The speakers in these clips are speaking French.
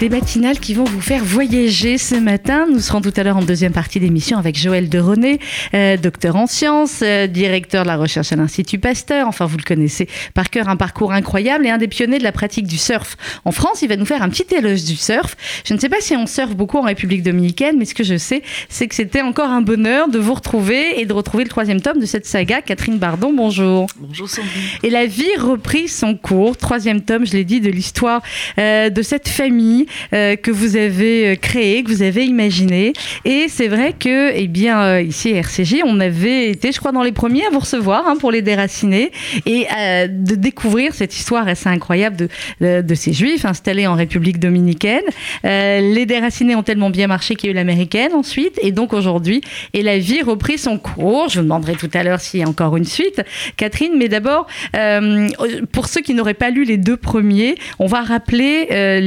Des matinales qui vont vous faire voyager ce matin. Nous serons tout à l'heure en deuxième partie d'émission avec Joël de René, euh, docteur en sciences, euh, directeur de la recherche à l'Institut Pasteur. Enfin, vous le connaissez par cœur, un parcours incroyable et un des pionniers de la pratique du surf en France. Il va nous faire un petit éloge du surf. Je ne sais pas si on surfe beaucoup en République dominicaine, mais ce que je sais, c'est que c'était encore un bonheur de vous retrouver et de retrouver le troisième tome de cette saga. Catherine Bardon, bonjour. Bonjour Sandrine. Et la vie reprit son cours. Troisième tome, je l'ai dit, de l'histoire euh, de cette famille euh, que vous avez euh, créée, que vous avez imaginée. Et c'est vrai que, eh bien, euh, ici RCJ, on avait été, je crois, dans les premiers à vous recevoir hein, pour les déraciner et de découvrir cette histoire assez incroyable de, ces juifs installés en République dominicaine. Les déracinés ont tellement bien marché qu'il y a eu l'américaine ensuite. Et donc aujourd'hui, et la vie reprit son cours. Je vous demanderai tout à l'heure s'il y a encore une suite, Catherine. Mais d'abord, pour ceux qui n'auraient pas lu les deux premiers, on va rappeler euh,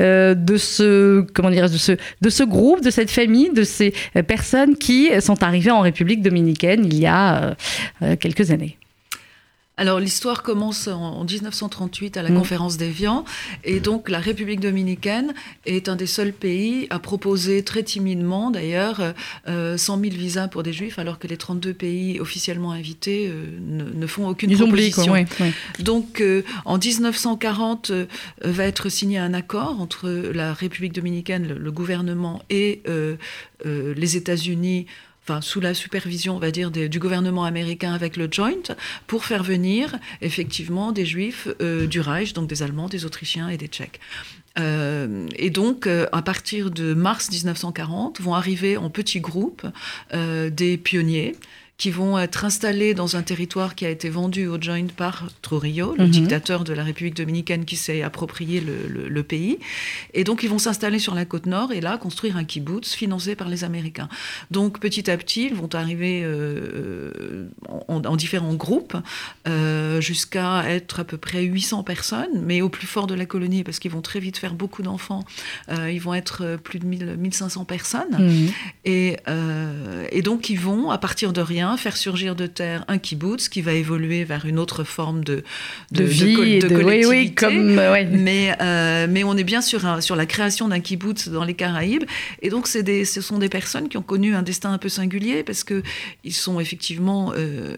euh, de, ce, groupe, de cette famille, de ces euh, personnes qui sont arrivées en République dominicaine il y a euh, quelques années. Alors l'histoire commence en, en 1938 à la Mm. conférence d'Évian et donc la République dominicaine est un des seuls pays à proposer très timidement d'ailleurs euh, 100 000 visas pour des juifs alors que les 32 pays officiellement invités euh, ne, ne font aucune Ils quoi, proposition. ouais, ouais. Donc, euh, en 1940, euh, va être signé un accord entre la République dominicaine, le, le gouvernement et euh, euh, les États-Unis. Sous la supervision, on va dire, du gouvernement américain avec le Joint, pour faire venir effectivement des Juifs euh, du Reich, donc des Allemands, des Autrichiens et des Tchèques. Euh, et donc, euh, à partir de mars 1940, vont arriver en petits groupes des pionniers qui vont être installés dans un territoire qui a été vendu au Joint par Trujillo, le Mhm. dictateur de la République dominicaine qui s'est approprié le, le- le pays. Et donc, ils vont s'installer sur la côte nord et là, construire un kibbutz financé par les Américains. Donc, petit à petit, ils vont arriver euh, en, en différents groupes euh, jusqu'à être à peu près 800 personnes, mais au plus fort de la colonie, parce qu'ils vont très vite faire beaucoup d'enfants, euh, ils vont être euh, plus de 1000, 1500 personnes. Mhm. Et, euh, et donc, ils vont, à partir de rien, faire surgir de terre un kibbutz qui va évoluer vers une autre forme de, De, vie et de, oui, oui, collectivité. comme, euh, ouais. Mais, euh, mais on est bien sur, un- sur la création d'un kibbutz dans les Caraïbes. Et donc, des, ce sont des personnes qui ont connu un destin un peu singulier parce qu'ils sont effectivement euh,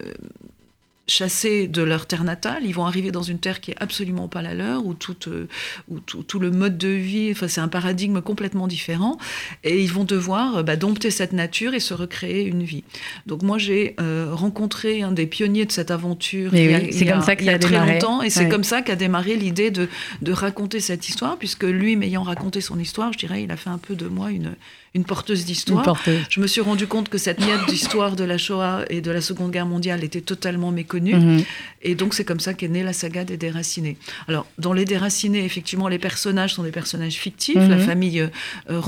chassés de leur terre natale. Ils vont arriver dans une terre qui est absolument pas la leur, où, tout, euh, où tout, tout le mode de vie, enfin, c'est un paradigme complètement différent. Et ils vont devoir euh, bah, dompter cette nature et se recréer une vie. Donc, moi, j'ai euh, rencontré un des pionniers de cette aventure il y a, oui, c'est il y a- comme ça il y a a très longtemps. Et c'est Ouais. comme ça qu'a démarré l'idée de, de raconter cette histoire, puisque lui, m'ayant raconté son histoire, je dirais, il a fait un peu de moi une, une porteuse d'histoire. Je me suis rendu compte que cette miette d'histoire de la Shoah et de la Seconde Guerre mondiale était totalement méconnue. Mhm. Et donc, c'est comme ça qu'est née la saga des déracinés. Alors, dans les déracinés, effectivement, les personnages sont des personnages fictifs. Mhm. La famille euh, euh,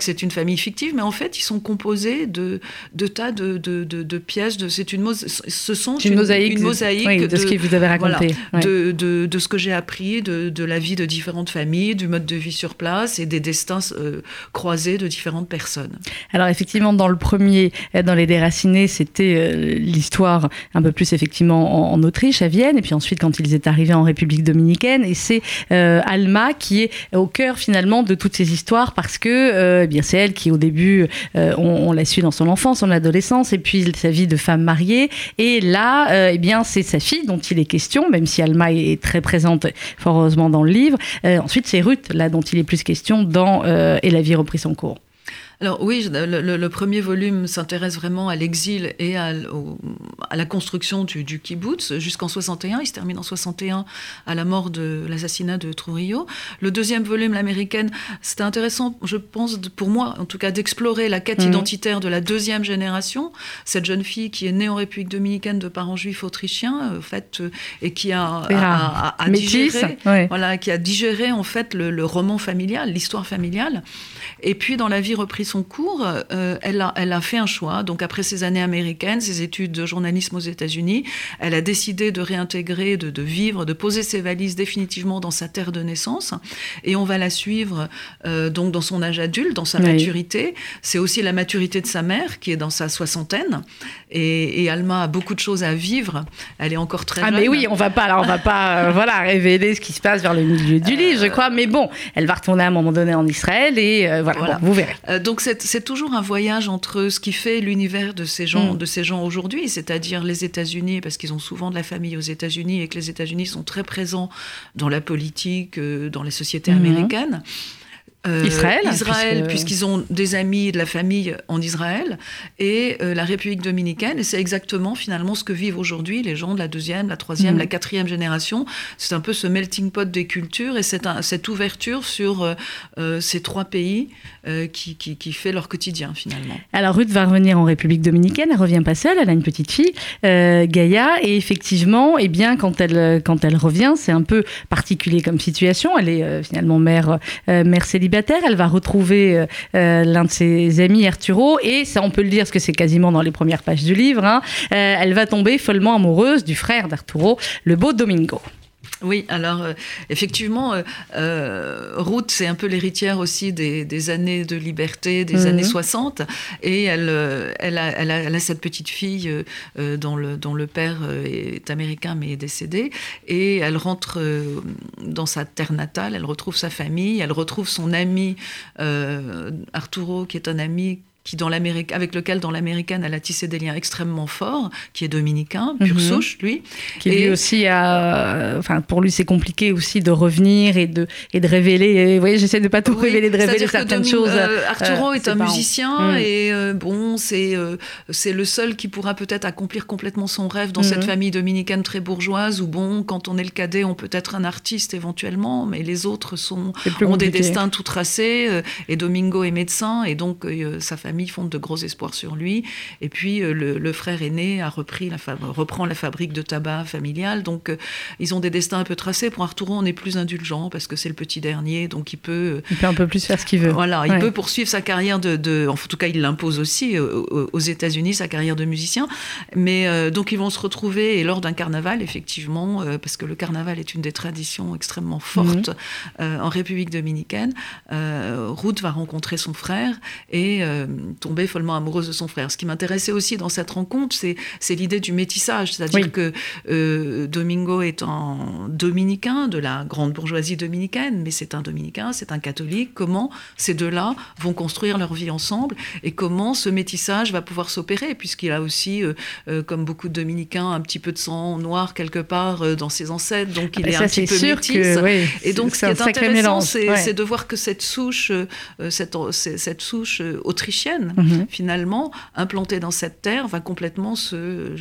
c'est une famille fictive, mais en fait, ils sont composés de, de tas de, de, de- de pièces. De, c'est une, ce sont une mosaïque, une de- mosaïque oui, de, ce que vous avez voilà, raconté. ouais. de, ce que j'ai appris, de, de la vie de différentes familles, du mode de vie sur place et des destins euh, croisés de différentes personnes. Alors effectivement, dans le premier, euh, dans les déracinés, c'était euh, l'histoire un peu plus effectivement en, Autriche, à Vienne, et puis ensuite quand ils étaient arrivés en République dominicaine, et c'est euh, Alma qui est au cœur finalement de toutes ces histoires parce que eh bien c'est elle qui au début on, la suit dans son enfance, son adolescence, et puis sa vie de femme mariée, et là eh bien c'est sa fille dont il est question, même si Alma est, très présente fort heureusement dans le livre. Ensuite c'est Ruth là dont il est plus question dans Et la vie reprit son cours. Alors oui, le, le- le premier volume s'intéresse vraiment à l'exil et à, l- au- à la construction du, du kibbutz jusqu'en 61. Il se termine en 61 à la mort de l'assassinat de Trujillo. Le deuxième volume, l'américaine, c'était intéressant, je pense, pour moi en tout cas, d'explorer la quête Mhm. identitaire de la deuxième génération. Cette jeune fille qui est née en République dominicaine de parents juifs autrichiens, euh, en fait, euh, et qui a, a- a- a- a Métis, digéré ouais. voilà, qui a digéré en fait le, le roman familial, l'histoire familiale. Et puis dans La vie reprit son cours, elle, a, elle a fait un choix. Donc après ses années américaines, ses études de journalisme aux États-Unis, elle a décidé de réintégrer, de, de, vivre, de poser ses valises définitivement dans sa terre de naissance. Et on va la suivre donc dans son âge adulte, dans sa maturité. C'est aussi la maturité de sa mère qui est dans sa soixantaine. Et, Alma a beaucoup de choses à vivre. Elle est encore très jeune. Ah mais oui, on va pas, on va pas, euh, voilà, révéler ce qui se passe vers le milieu du livre, je euh, crois. Mais bon, elle va retourner à un moment donné en Israël et euh, voilà, vous verrez. donc c'est toujours un voyage entre ce qui fait l'univers de ces gens, mm. de ces gens aujourd'hui, c'est-à-dire les États-Unis, parce qu'ils ont souvent de la famille aux États-Unis et que les États-Unis sont très présents dans la politique, dans les sociétés mm-hmm. américaines. Euh, Israël, Israël puisqu'ils ont des amis et de la famille en Israël, et euh, la République dominicaine. Et c'est exactement finalement ce que vivent aujourd'hui les gens de la deuxième, la troisième, mm. la quatrième génération. C'est un peu ce melting pot des cultures et cette, cette ouverture sur euh, ces trois pays qui, qui, fait leur quotidien finalement. Alors Ruth va revenir en République dominicaine, elle revient pas seule, elle a une petite fille, Gaïa, et effectivement, eh bien, quand elle, quand elle revient, c'est un peu particulier comme situation. Elle est finalement mère, mère célibataire elle va retrouver euh, euh, l'un de ses amis, Arturo, et ça, on peut le dire, parce que c'est quasiment dans les premières pages du livre. Hein, euh, elle va tomber follement amoureuse du frère d'Arturo, le beau Domingo. Oui, alors euh, effectivement, euh, euh, Ruth, c'est un peu l'héritière aussi des, années de liberté, des mhm. années 60, et elle, elle, a, elle, a, cette petite fille dont, le, dont le père est américain mais est décédé, et elle rentre dans sa terre natale, elle retrouve sa famille, elle retrouve son ami Arturo, qui est un ami qui dans l'Amérique, avec lequel dans l'américaine elle a tissé des liens extrêmement forts, qui est dominicain, pure mhm. souche lui. Qui lui aussi a, enfin pour lui c'est compliqué aussi de revenir et de et de révéler. Vous voyez, j'essaie de pas tout révéler, de révéler certaines choses. Euh, Arturo euh, est un musicien mm. et euh, bon c'est c'est le seul qui pourra peut-être accomplir complètement son rêve dans cette mm-hmm. famille dominicaine très bourgeoise où bon quand on est le cadet on peut être un artiste éventuellement, mais les autres sont ont des destins tout tracés et Domingo est médecin et donc sa famille famille font de gros espoirs sur lui. Et puis euh, le, frère aîné a repris la reprend la fabrique de tabac familiale. Donc euh, ils ont des destins un peu tracés. Pour Arturo, on est plus indulgent parce que c'est le petit dernier, donc il peut. Euh, il peut un peu plus faire ce qu'il veut. Voilà, il peut poursuivre sa carrière de, En tout cas, il l'impose aussi aux, États-Unis, sa carrière de musicien. Mais donc ils vont se retrouver et lors d'un carnaval, effectivement, parce que le carnaval est une des traditions extrêmement fortes mhm. en République dominicaine. Ruth va rencontrer son frère et tombée follement amoureuse de son frère. Ce qui m'intéressait aussi dans cette rencontre, c'est l'idée du métissage, c'est-à-dire que euh, Domingo est un dominicain de la grande bourgeoisie dominicaine, mais c'est un dominicain, c'est un catholique. Comment ces deux-là vont construire leur vie ensemble et comment ce métissage va pouvoir s'opérer, puisqu'il a aussi, euh, euh, comme beaucoup de dominicains, un petit peu de sang noir quelque part dans ses ancêtres, donc il ah, est un petit peu métisse. et donc, ce qui est intéressant, c'est de voir que cette souche, cette, cette souche autrichienne Mhm. finalement, implantée dans cette terre, va complètement se,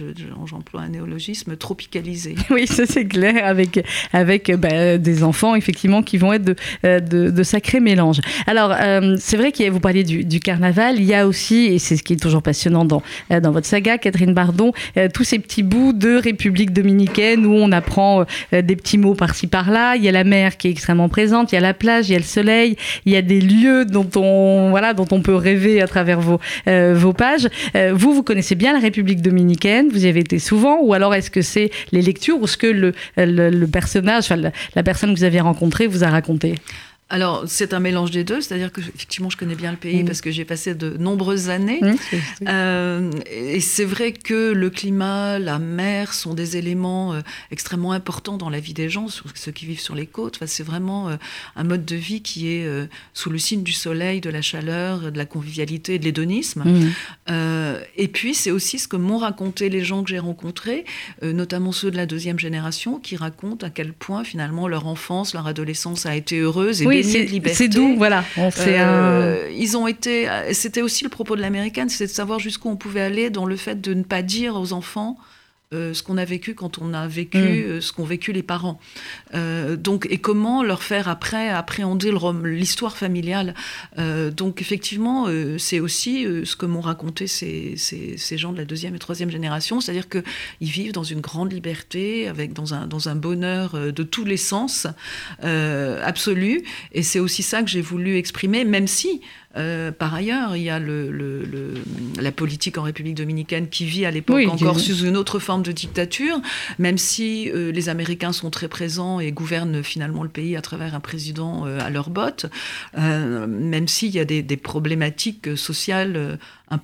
j'emploie un néologisme, tropicaliser. Oui, ça c'est clair, avec, avec bah, des enfants, effectivement, qui vont être de, euh, de, sacrés mélanges. Alors, euh, c'est vrai qu'il vous parliez du, du, carnaval, il y a aussi, et c'est ce qui est toujours passionnant dans, euh, dans votre saga, Catherine Bardon, tous ces petits bouts de République dominicaine où on apprend des petits mots par-ci par-là. Il y a la mer qui est extrêmement présente, il y a la plage, il y a le soleil, il y a des lieux dont on, voilà, dont on peut rêver à travers travers vos, euh, vos pages. Euh, vous, vous connaissez bien la République dominicaine, vous y avez été souvent, ou alors est-ce que c'est les lectures ou ce que le, le, personnage, la, la personne que vous avez rencontrée vous a raconté? Alors, c'est un mélange des deux, c'est-à-dire que effectivement, je connais bien le pays mm. parce que j'ai passé de nombreuses années. Mm, euh, et c'est vrai que le climat, la mer sont des éléments euh, extrêmement importants dans la vie des gens, ceux qui vivent sur les côtes. Enfin, c'est vraiment euh, un mode de vie qui est sous le signe du soleil, de la chaleur, de la convivialité, de l'hédonisme. Mm. et puis, c'est aussi ce que m'ont raconté les gens que j'ai rencontrés, notamment ceux de la deuxième génération, qui racontent à quel point finalement leur enfance, leur adolescence a été heureuse et c'est doux, voilà. Euh, ils ont été. C'était aussi le propos de l'américaine, c'est de savoir jusqu'où on pouvait aller dans le fait de ne pas dire aux enfants euh, ce qu'on a vécu quand on a vécu mm. euh, ce qu'ont vécu les parents. Euh, donc, et comment leur faire après appréhender l'histoire familiale. donc, effectivement, c'est aussi ce que m'ont raconté ces, ces, gens de la deuxième et troisième génération, c'est-à-dire qu'ils vivent dans une grande liberté, avec dans un, dans un bonheur de tous les sens absolu. Et c'est aussi ça que j'ai voulu exprimer, même si Euh, par ailleurs, il y a le, la politique en République dominicaine qui vit à l'époque encore sous une autre forme de dictature, même si euh, les Américains sont très présents et gouvernent finalement le pays à travers un président à leur botte, même s'il y a des, des problématiques sociales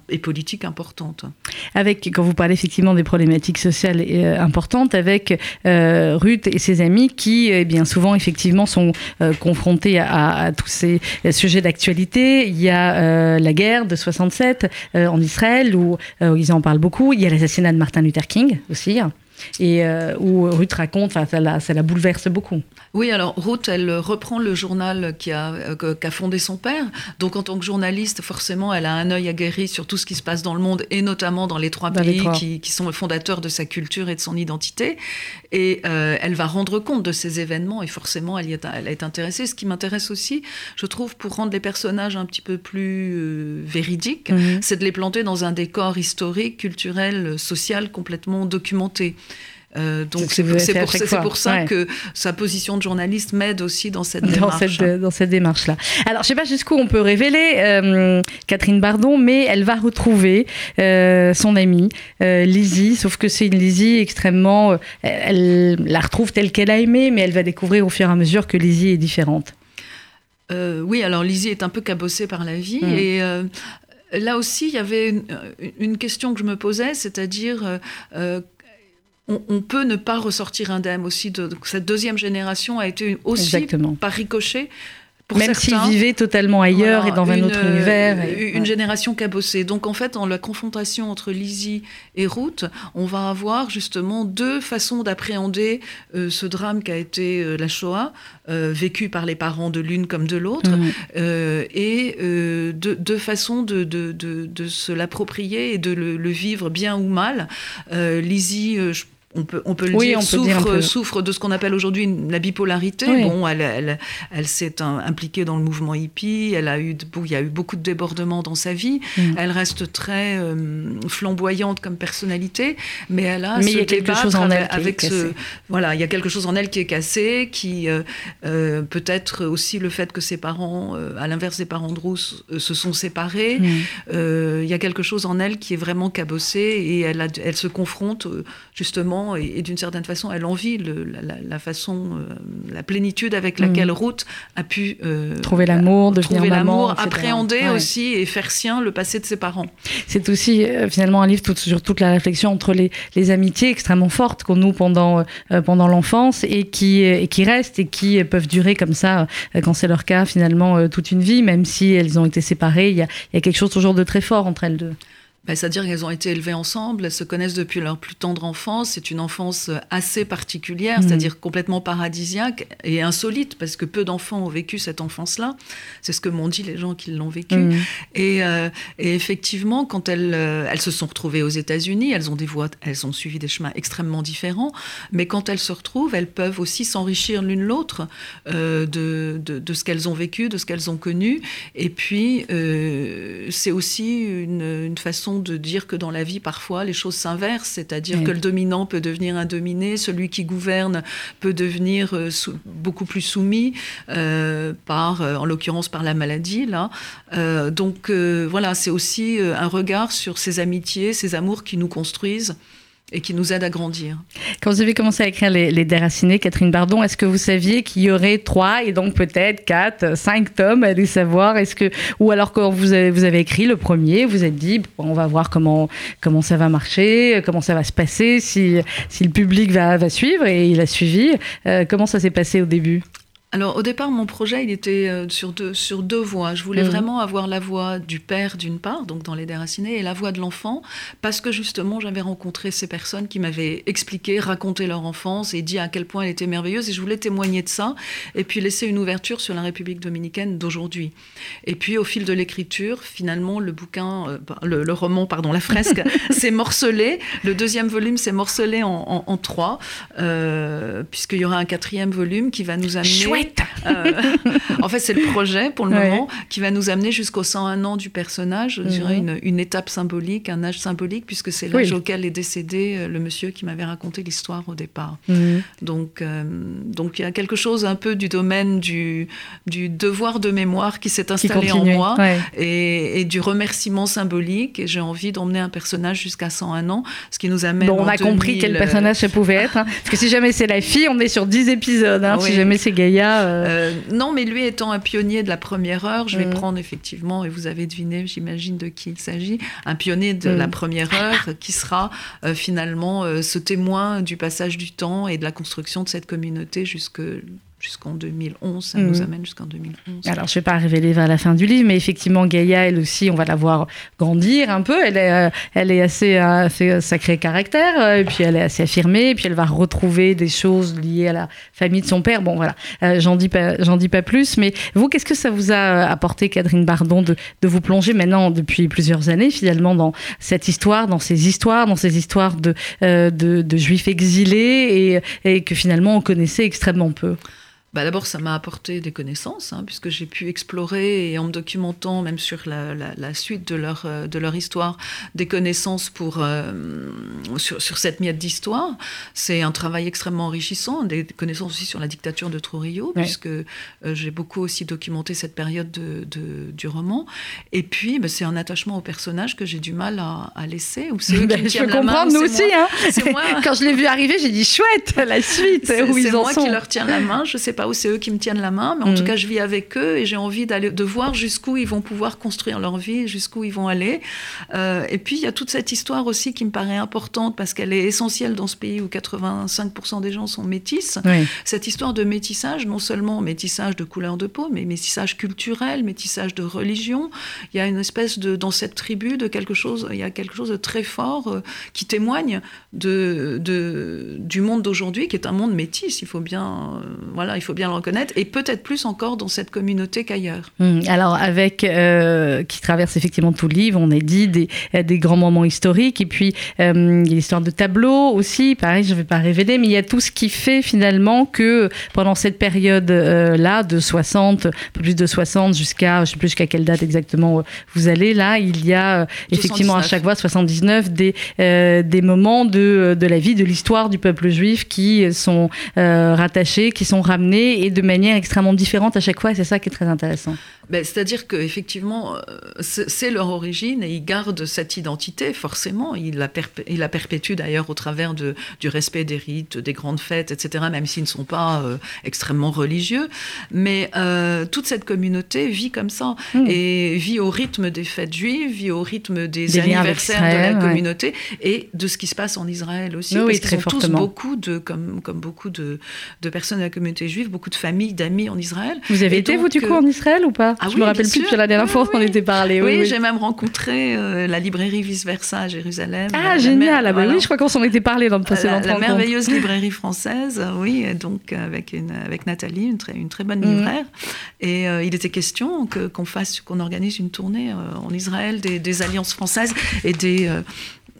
et politique importante. Avec, quand vous parlez effectivement des problématiques sociales euh, importantes, avec euh, Ruth et ses amis qui, eh bien souvent, effectivement, sont euh, confrontés à, tous ces sujets d'actualité. Il y a la guerre de 67 en Israël, où ils en parlent beaucoup. Il y a l'assassinat de Martin Luther King aussi et où Ruth raconte, ça la, ça la bouleverse beaucoup. Oui, alors Ruth, elle reprend le journal qu'a a fondé son père. Donc en tant que journaliste, forcément, elle a un œil aguerri sur tout ce qui se passe dans le monde et notamment dans les trois pays Qui, qui, sont fondateurs de sa culture et de son identité. Et euh, elle va rendre compte de ces événements et forcément, elle, y est, elle est intéressée. Ce qui m'intéresse aussi, je trouve, pour rendre les personnages un petit peu plus euh, véridiques, mhm. c'est de les planter dans un décor historique, culturel, social complètement documenté. Euh, donc c'est pour, ça que sa position de journaliste m'aide aussi dans cette démarche. dans cette démarche-là. Alors je ne sais pas jusqu'où on peut révéler euh, Catherine Bardon, mais elle va retrouver euh, son amie Lizzie, sauf que c'est une Lizzie extrêmement... elle la retrouve telle qu'elle a aimé, mais elle va découvrir au fur et à mesure que Lizzie est différente. oui, alors Lizzie est un peu cabossée par la vie mm. et là aussi, il y avait une, une, question que je me posais, c'est-à-dire on, peut ne pas ressortir indemne aussi. De, cette deuxième génération a été aussi par ricochet pour Même s'ils vivaient totalement ailleurs et dans un autre univers. Une génération cabossée. Donc en fait, dans la confrontation entre Lizzie et Ruth, on va avoir justement deux façons d'appréhender euh, ce drame qu'a été euh, la Shoah, euh, vécu par les parents de l'une comme de l'autre, mm. et deux, façons de, de, se l'approprier et de le, vivre bien ou mal. Lizzie, je on peut, on peut le dire, souffre, souffre, de ce qu'on appelle aujourd'hui la bipolarité. Bon, elle, elle, elle s'est impliquée dans le mouvement hippie, elle a eu, il y a eu beaucoup de débordements dans sa vie. Mm. Elle reste très euh, flamboyante comme personnalité, mais elle a mais il y a quelque chose en elle avec, qui est ce, voilà, il y a quelque chose en elle qui est cassé, qui euh, euh, peut-être aussi le fait que ses parents, à l'inverse des parents de Rousse, se sont séparés. Mm. il y a quelque chose en elle qui est vraiment cabossé et elle, a, elle se confronte justement et, d'une certaine façon, elle envie la, façon, euh, la plénitude avec laquelle mm. Ruth a pu euh, trouver l'amour, devenir maman, appréhender aussi et faire sien le passé de ses parents. C'est aussi euh, finalement un livre sur toute la réflexion entre les, amitiés extrêmement fortes qu'on noue pendant, pendant l'enfance et qui, et qui restent et qui peuvent durer comme ça quand c'est leur cas finalement toute une vie, même si elles ont été séparées. Il y a, il y a quelque chose toujours de très fort entre elles deux. Ben, c'est-à-dire qu'elles ont été élevées ensemble, elles se connaissent depuis leur plus tendre enfance. C'est une enfance assez particulière, mmh. c'est-à-dire complètement paradisiaque et insolite, parce que peu d'enfants ont vécu cette enfance-là. C'est ce que m'ont dit les gens qui l'ont vécu. Mmh. Euh, et, effectivement, quand elles, euh, elles se sont retrouvées aux États-Unis, elles ont des voies, elles ont suivi des chemins extrêmement différents. Mais quand elles se retrouvent, elles peuvent aussi s'enrichir l'une l'autre euh, de, de, ce qu'elles ont vécu, de ce qu'elles ont connu. Et puis, c'est aussi une, une façon de dire que dans la vie, parfois, les choses s'inversent, c'est-à-dire que le dominant peut devenir un dominé, celui qui gouverne peut devenir euh, beaucoup plus soumis, euh, par, euh, en l'occurrence par la maladie. Là. donc voilà, c'est aussi un regard sur ces amitiés, ces amours qui nous construisent et qui nous aide à grandir. Quand vous avez commencé à écrire Les, les Déracinés, Catherine Bardon, est-ce que vous saviez qu'il y aurait trois et donc peut-être quatre, cinq tomes Allez savoir? Est-ce que ou alors quand vous avez, vous avez écrit le premier, vous êtes dit on va voir comment comment ça va marcher, comment ça va se passer, si si le public va va suivre et il a suivi. Euh, comment ça s'est passé au début? Alors au départ, mon projet, il était euh, sur deux, sur deux voies. Je voulais mhm. vraiment avoir la voix du père d'une part, donc dans Les Déracinés, et la voix de l'enfant, parce que justement, j'avais rencontré ces personnes qui m'avaient expliqué, raconté leur enfance et dit à quel point elle était merveilleuse, et je voulais témoigner de ça, et puis laisser une ouverture sur la République dominicaine d'aujourd'hui. Et puis au fil de l'écriture, finalement, le bouquin, euh, le, roman, pardon, la fresque, s'est morcelé. Le deuxième volume s'est morcelé en, trois, euh, puisqu'il y aura un quatrième volume qui va nous amener Chouette En fait, c'est le projet pour le moment qui va nous amener jusqu'aux 101 ans du personnage, je dirais mhm. une, étape symbolique, un âge symbolique, puisque c'est l'âge auquel est décédé le monsieur qui m'avait raconté l'histoire au départ. Mhm. Donc, donc il y a quelque chose un peu du domaine du, du devoir de mémoire qui s'est installé en moi et, et, du remerciement symbolique. Et j'ai envie d'emmener un personnage jusqu'à 101 ans, ce qui nous amène. Bon, on a compris quel personnage ça pouvait être. Hein. Parce que si jamais c'est la fille, on est sur 10 épisodes. Hein. Si jamais c'est Gaïa. Euh. Euh, non, mais lui étant un pionnier de la première heure, je vais mm. prendre effectivement, et vous avez deviné, j'imagine, de qui il s'agit, un pionnier de la mm. première heure qui sera euh, finalement ce témoin du passage du temps et de la construction de cette communauté jusque jusqu'en 2011. Ça nous mhm. amène jusqu'en 2011. Alors, je ne vais pas révéler vers la fin du livre, mais effectivement, Gaïa, elle aussi, on va la voir grandir un peu. Elle est, euh, elle est assez, euh, assez sacré caractère, euh, et puis elle est assez affirmée, et puis elle va retrouver des choses liées à la famille de son père. Bon, voilà, j'en dis pas, j'en dis pas plus. Mais vous, qu'est-ce que ça vous a apporté, Catherine Bardon, de, de, vous plonger maintenant depuis plusieurs années, finalement, dans cette histoire, dans ces histoires, dans ces histoires de, de, de, juifs exilés, et, et que finalement on connaissait extrêmement peu? Bah D'abord, ça m'a apporté des connaissances, hein, puisque j'ai pu explorer et en me documentant, même sur la, la, suite de leur, euh, de leur histoire, des connaissances pour, euh, sur, sur, cette miette d'histoire. C'est un travail extrêmement enrichissant, des connaissances aussi sur la dictature de Trujillo, puisque euh, j'ai beaucoup aussi documenté cette période de, de, du roman. Et puis, bah, c'est un attachement au personnage que j'ai du mal à, à laisser. Ou c'est ben, je peux comprendre, nous aussi. Hein. Quand je l'ai vu arriver, j'ai dit chouette, la suite. C'est moi qui leur tiens la main, je sais pas ou c'est eux qui me tiennent la main, mais en tout mm. cas, je vis avec eux et j'ai envie d'aller, de voir jusqu'où ils vont pouvoir construire leur vie, jusqu'où ils vont aller. Euh, et puis, il y a toute cette histoire aussi qui me paraît importante parce qu'elle est essentielle dans ce pays où 85% des gens sont métis. Cette histoire de métissage, non seulement métissage de couleur de peau, mais métissage culturel, métissage de religion. Il y a une espèce de, dans cette tribu, de quelque chose, il y a quelque chose de très fort euh, qui témoigne de, de, du monde d'aujourd'hui, qui est un monde métis. Il faut bien, euh, voilà, il faut bien le reconnaître, et peut-être plus encore dans cette communauté qu'ailleurs. Hum, alors, avec, euh, qui traverse effectivement tout le livre, on a dit des, des grands moments historiques, et puis euh, il y a l'histoire de tableaux aussi, pareil, je ne vais pas révéler, mais il y a tout ce qui fait finalement que pendant cette période-là, de 60, plus de 60 jusqu'à, je ne sais plus jusqu'à quelle date exactement vous allez, là, il y a effectivement à chaque fois 79 des, des moments de, de la vie, de l'histoire du peuple juif qui sont rattachés, qui sont ramenés et de manière extrêmement différente à chaque fois, c'est ça qui est très intéressant. Ben, C'est-à-dire qu'effectivement, euh, c'est leur origine et ils gardent cette identité, forcément. Ils la, ils la perpétuent d'ailleurs au travers de, du respect des rites, des grandes fêtes, etc., même s'ils ne sont pas euh, extrêmement religieux. Mais euh, toute cette communauté vit comme ça hmm. et vit au rythme des fêtes juives, vit au rythme des, anniversaires de la communauté et de ce qui se passe en Israël aussi. Oui, parce qu'ils sont tous beaucoup de, comme, comme beaucoup de, de, personnes de la communauté juive, beaucoup de familles, d'amis en Israël. Vous avez été, vous, du coup, en Israël ou pas? Ah, Je me rappelle plus depuis la dernière fois qu'on était parlé. Oui, j'ai même rencontré euh, la librairie Vice Versa à Jérusalem. Ah, génial. Ah, bah oui, je crois qu'on s'en était parlé dans le précédent La, la merveilleuse librairie française, oui, donc avec, une, avec Nathalie, une très, une très bonne mhm. libraire. Et euh, il était question qu'on fasse, qu'on organise une tournée euh, en Israël des, des, alliances françaises et des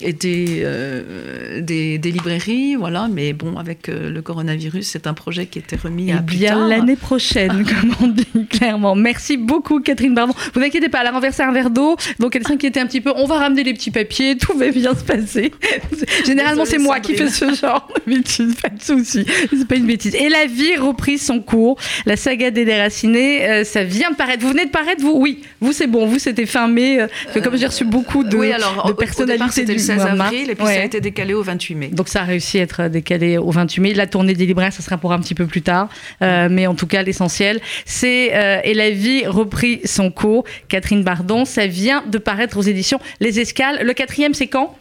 et des, euh, des, des, librairies, voilà. Mais bon, avec euh, le coronavirus, c'est un projet qui était remis à plus bien l'année prochaine, comme on dit clairement. Merci beaucoup, Catherine Bardon. Vous inquiétez pas, elle a renversé un verre d'eau, donc elle s'inquiétait un petit peu. On va ramener les petits papiers, tout va bien se passer. Généralement, c'est moi qui fais ce genre de bêtises, pas de souci. C'est pas une bêtise. Et la vie reprit son cours. La saga des déracinés, euh, ça vient de paraître. Vous venez de paraître, vous? Oui, vous c'est bon, vous c'était fin mai. comme j'ai reçu beaucoup de, oui, alors, de personnalités du 16 avril, et puis ça a été décalé au 28 mai. Donc ça a réussi à être décalé au 28 mai. La tournée des libraires, ça sera pour un petit peu plus tard. Euh, mais en tout cas, l'essentiel, c'est euh, Et la vie reprit son cours. Catherine Bardon, ça vient de paraître aux éditions Les Escales. Le quatrième, c'est quand?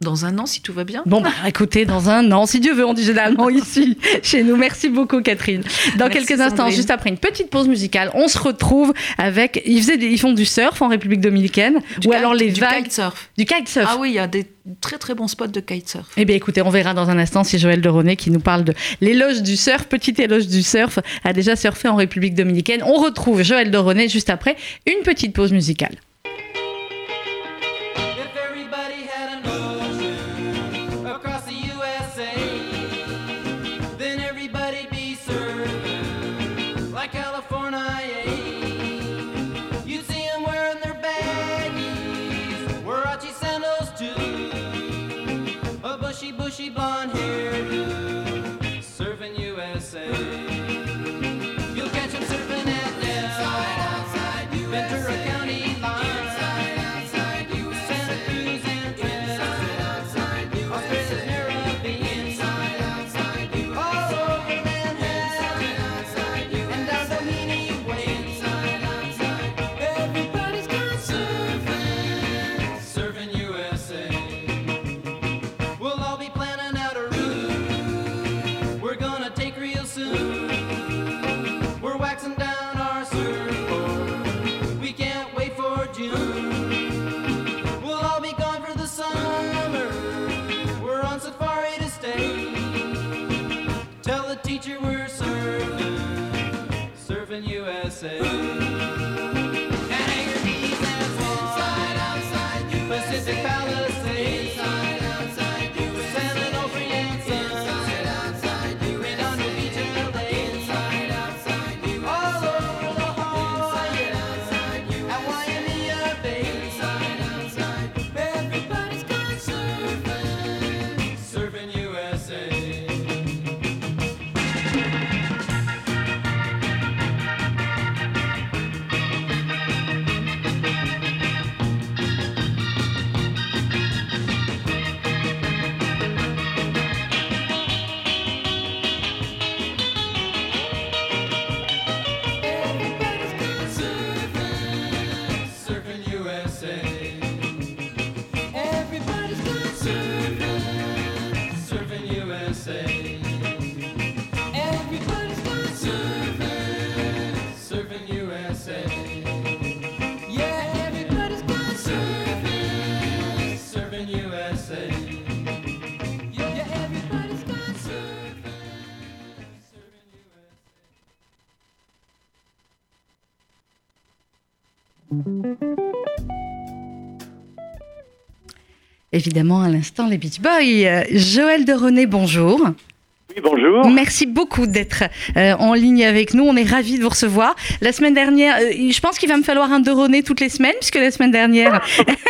Dans un an, si tout va bien. Bon, bah, écoutez, dans un an, si Dieu veut, on dit généralement ici, chez nous. Merci beaucoup, Catherine. Dans quelques instants, juste après une petite pause musicale, on se retrouve avec. Ils, faisaient ils font du surf en République dominicaine. ou alors les du vagues. Kitesurf. Du kitesurf. Ah oui, il y a des très très bons spots de kitesurf. Eh bien, écoutez, on verra dans un instant si Joël de René, qui nous parle de l'éloge du surf, petite éloge du surf, a déjà surfé en République dominicaine. On retrouve Joël de René juste après une petite pause musicale. say Évidemment, à l'instant, les Beach Boys. Euh, Joël de René, bonjour. Bonjour. Merci beaucoup d'être euh, en ligne avec nous. On est ravis de vous recevoir. La semaine dernière, euh, je pense qu'il va me falloir un de René toutes les semaines, puisque la semaine dernière.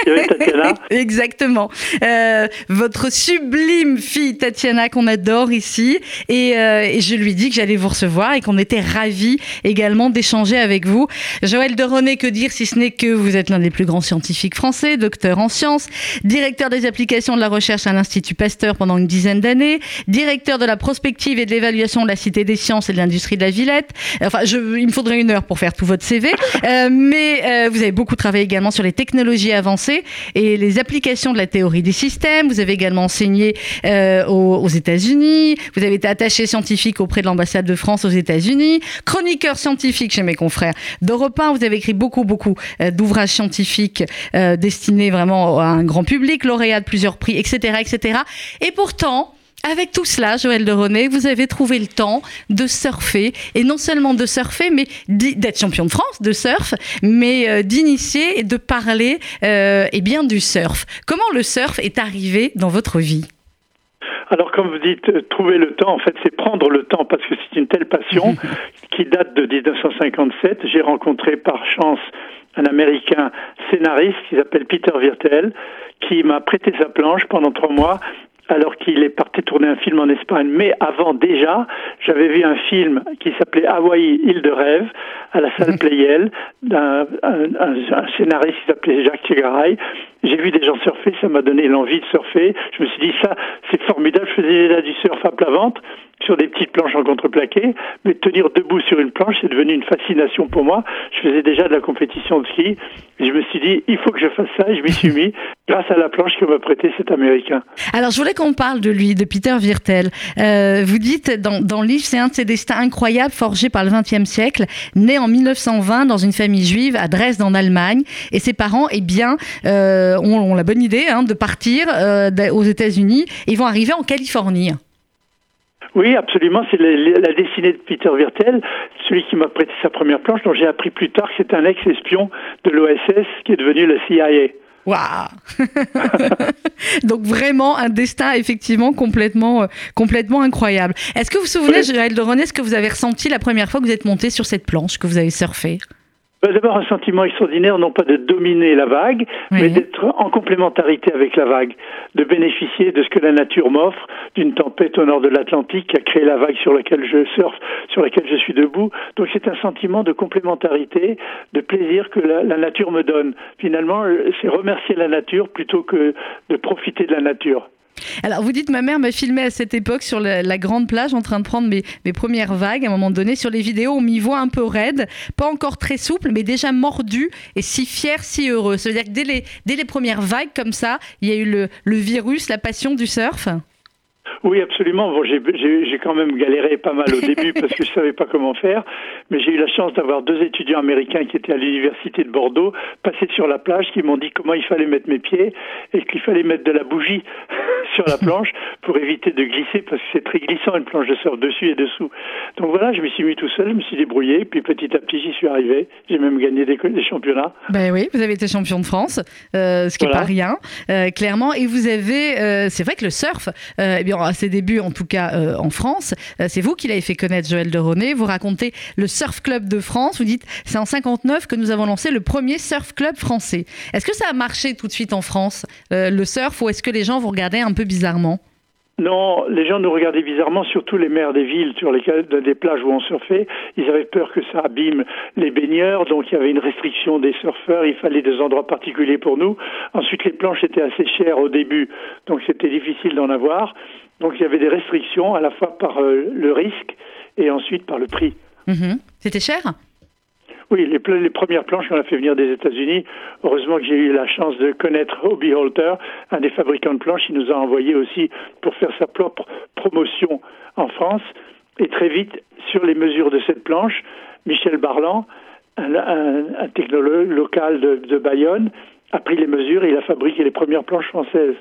Tatiana. Exactement. Euh, votre sublime fille Tatiana qu'on adore ici. Et, et je lui dis que j'allais vous recevoir et qu'on était ravis également d'échanger avec vous. Joël de René, que dire si ce n'est que vous êtes l'un des plus grands scientifiques français, docteur en sciences, directeur des applications de la recherche à l'Institut Pasteur pendant une dizaine d'années, directeur de la prospective et de l'évaluation de la Cité des sciences et de l'industrie de la Villette. Enfin, je, il me faudrait une heure pour faire tout votre CV. Euh, mais euh, vous avez beaucoup travaillé également sur les technologies avancées et les applications de la théorie des systèmes. Vous avez également enseigné euh, aux, aux États-Unis. Vous avez été attaché scientifique auprès de l'ambassade de France aux États-Unis. Chroniqueur scientifique chez mes confrères d'Europe 1. Vous avez écrit beaucoup, beaucoup d'ouvrages scientifiques destinés vraiment à un grand public, lauréat de plusieurs prix, etc., etc. Et pourtant, avec tout cela, Joël de René, vous avez trouvé le temps de surfer, et non seulement de surfer, mais d'être champion de France de surf, mais euh, d'initier et de parler euh, eh bien, du surf. Comment le surf est arrivé dans votre vie? Alors, comme vous dites, euh, trouver le temps, en fait, c'est prendre le temps parce que c'est une telle passion qui date de 1957. J'ai rencontré par chance un Américain scénariste qui s'appelle Peter Virtel, qui m'a prêté sa planche pendant trois mois alors qu'il est parti tourner un film en Espagne. Mais avant déjà, j'avais vu un film qui s'appelait Hawaii, île de rêve, à la salle Playel, d'un un, un- un scénariste qui s'appelait Jacques Tchegaray. J'ai vu des gens surfer, ça m'a donné l'envie de surfer. Je me suis dit, ça, c'est formidable. Je faisais là du surf à plat ventre, sur des petites planches en contreplaqué, mais tenir debout sur une planche, c'est devenu une fascination pour moi. Je faisais déjà de la compétition de ski. Et je me suis dit, il faut que je fasse ça, et je m'y suis mis, grâce à la planche que m'a prêté cet Américain. Alors, je voulais qu'on parle de lui, de Peter Virtel. Euh, vous dites dans, dans le livre, c'est un de ses destins incroyables forgés par le XXe siècle, né en 1920 dans une famille juive à Dresde en Allemagne, et ses parents, eh bien, euh, ont, ont la bonne idée hein, de partir euh, aux États-Unis. Ils vont arriver en Californie. Oui, absolument. C'est la, la destinée de Peter Virtel, celui qui m'a prêté sa première planche, dont j'ai appris plus tard que c'est un ex-espion de l'OSS qui est devenu la CIA. Waouh Donc vraiment un destin effectivement complètement, euh, complètement incroyable. Est-ce que vous vous souvenez, Oui. Joël de René, ce que vous avez ressenti la première fois que vous êtes monté sur cette planche, que vous avez surfé? D'abord, un sentiment extraordinaire, non pas de dominer la vague, Oui. mais d'être en complémentarité avec la vague, de bénéficier de ce que la nature m'offre, d'une tempête au nord de l'Atlantique qui a créé la vague sur laquelle je surfe, sur laquelle je suis debout. Donc c'est un sentiment de complémentarité, de plaisir que la, la nature me donne. Finalement, euh, c'est remercier la nature plutôt que de profiter de la nature. Alors, vous dites, ma mère m'a filmé à cette époque sur la, grande plage en train de prendre mes, premières vagues. À un moment donné, sur les vidéos, on m'y voit un peu raide, pas encore très souple, mais déjà mordu et si fier, si heureux. Ça veut dire que dès les, premières vagues, comme ça, il y a eu le virus, la passion du surf. Oui, absolument. Bon, j'ai- quand même galéré pas mal au début parce que je savais pas comment faire, mais j'ai eu la chance d'avoir deux étudiants américains qui étaient à l'université de Bordeaux, passés sur la plage, qui m'ont dit comment il fallait mettre mes pieds et qu'il fallait mettre de la bougie sur la planche pour éviter de glisser parce que c'est très glissant une planche de surf dessus et dessous. Donc voilà, je me suis mis tout seul, je me suis débrouillé, puis petit à petit j'y suis arrivé. J'ai même gagné des, des championnats. Ben oui, vous avez été champion de France, euh, ce qui n'est Voilà. pas rien, euh, clairement. Et vous avez, euh, c'est vrai que le surf, eh bien, à ses débuts, en tout cas euh, en France, euh, c'est vous qui l'avez fait connaître, Joël de René. Vous racontez le Surf Club de France. Vous dites, c'est en 59 que nous avons lancé le premier surf club français. Est-ce que ça a marché tout de suite en France, euh, le surf, ou est-ce que les gens vous regardaient un peu bizarrement? Non, les gens nous regardaient bizarrement, surtout les maires des villes sur lesquelles, des plages où on surfait. Ils avaient peur que ça abîme les baigneurs, donc il y avait une restriction des surfeurs. Il fallait des endroits particuliers pour nous. Ensuite, les planches étaient assez chères au début, donc c'était difficile d'en avoir. Donc il y avait des restrictions à la fois par euh, le risque et ensuite par le prix. Mhm. C'était cher? Oui, les, premières planches qu'on a fait venir des États-Unis, heureusement que j'ai eu la chance de connaître Hobby Halter, un des fabricants de planches, il nous a envoyé aussi pour faire sa propre promotion en France. Et très vite, sur les mesures de cette planche, Michel Barlan, un, un- un technologue local de, de Bayonne, a pris les mesures et il a fabriqué les premières planches françaises.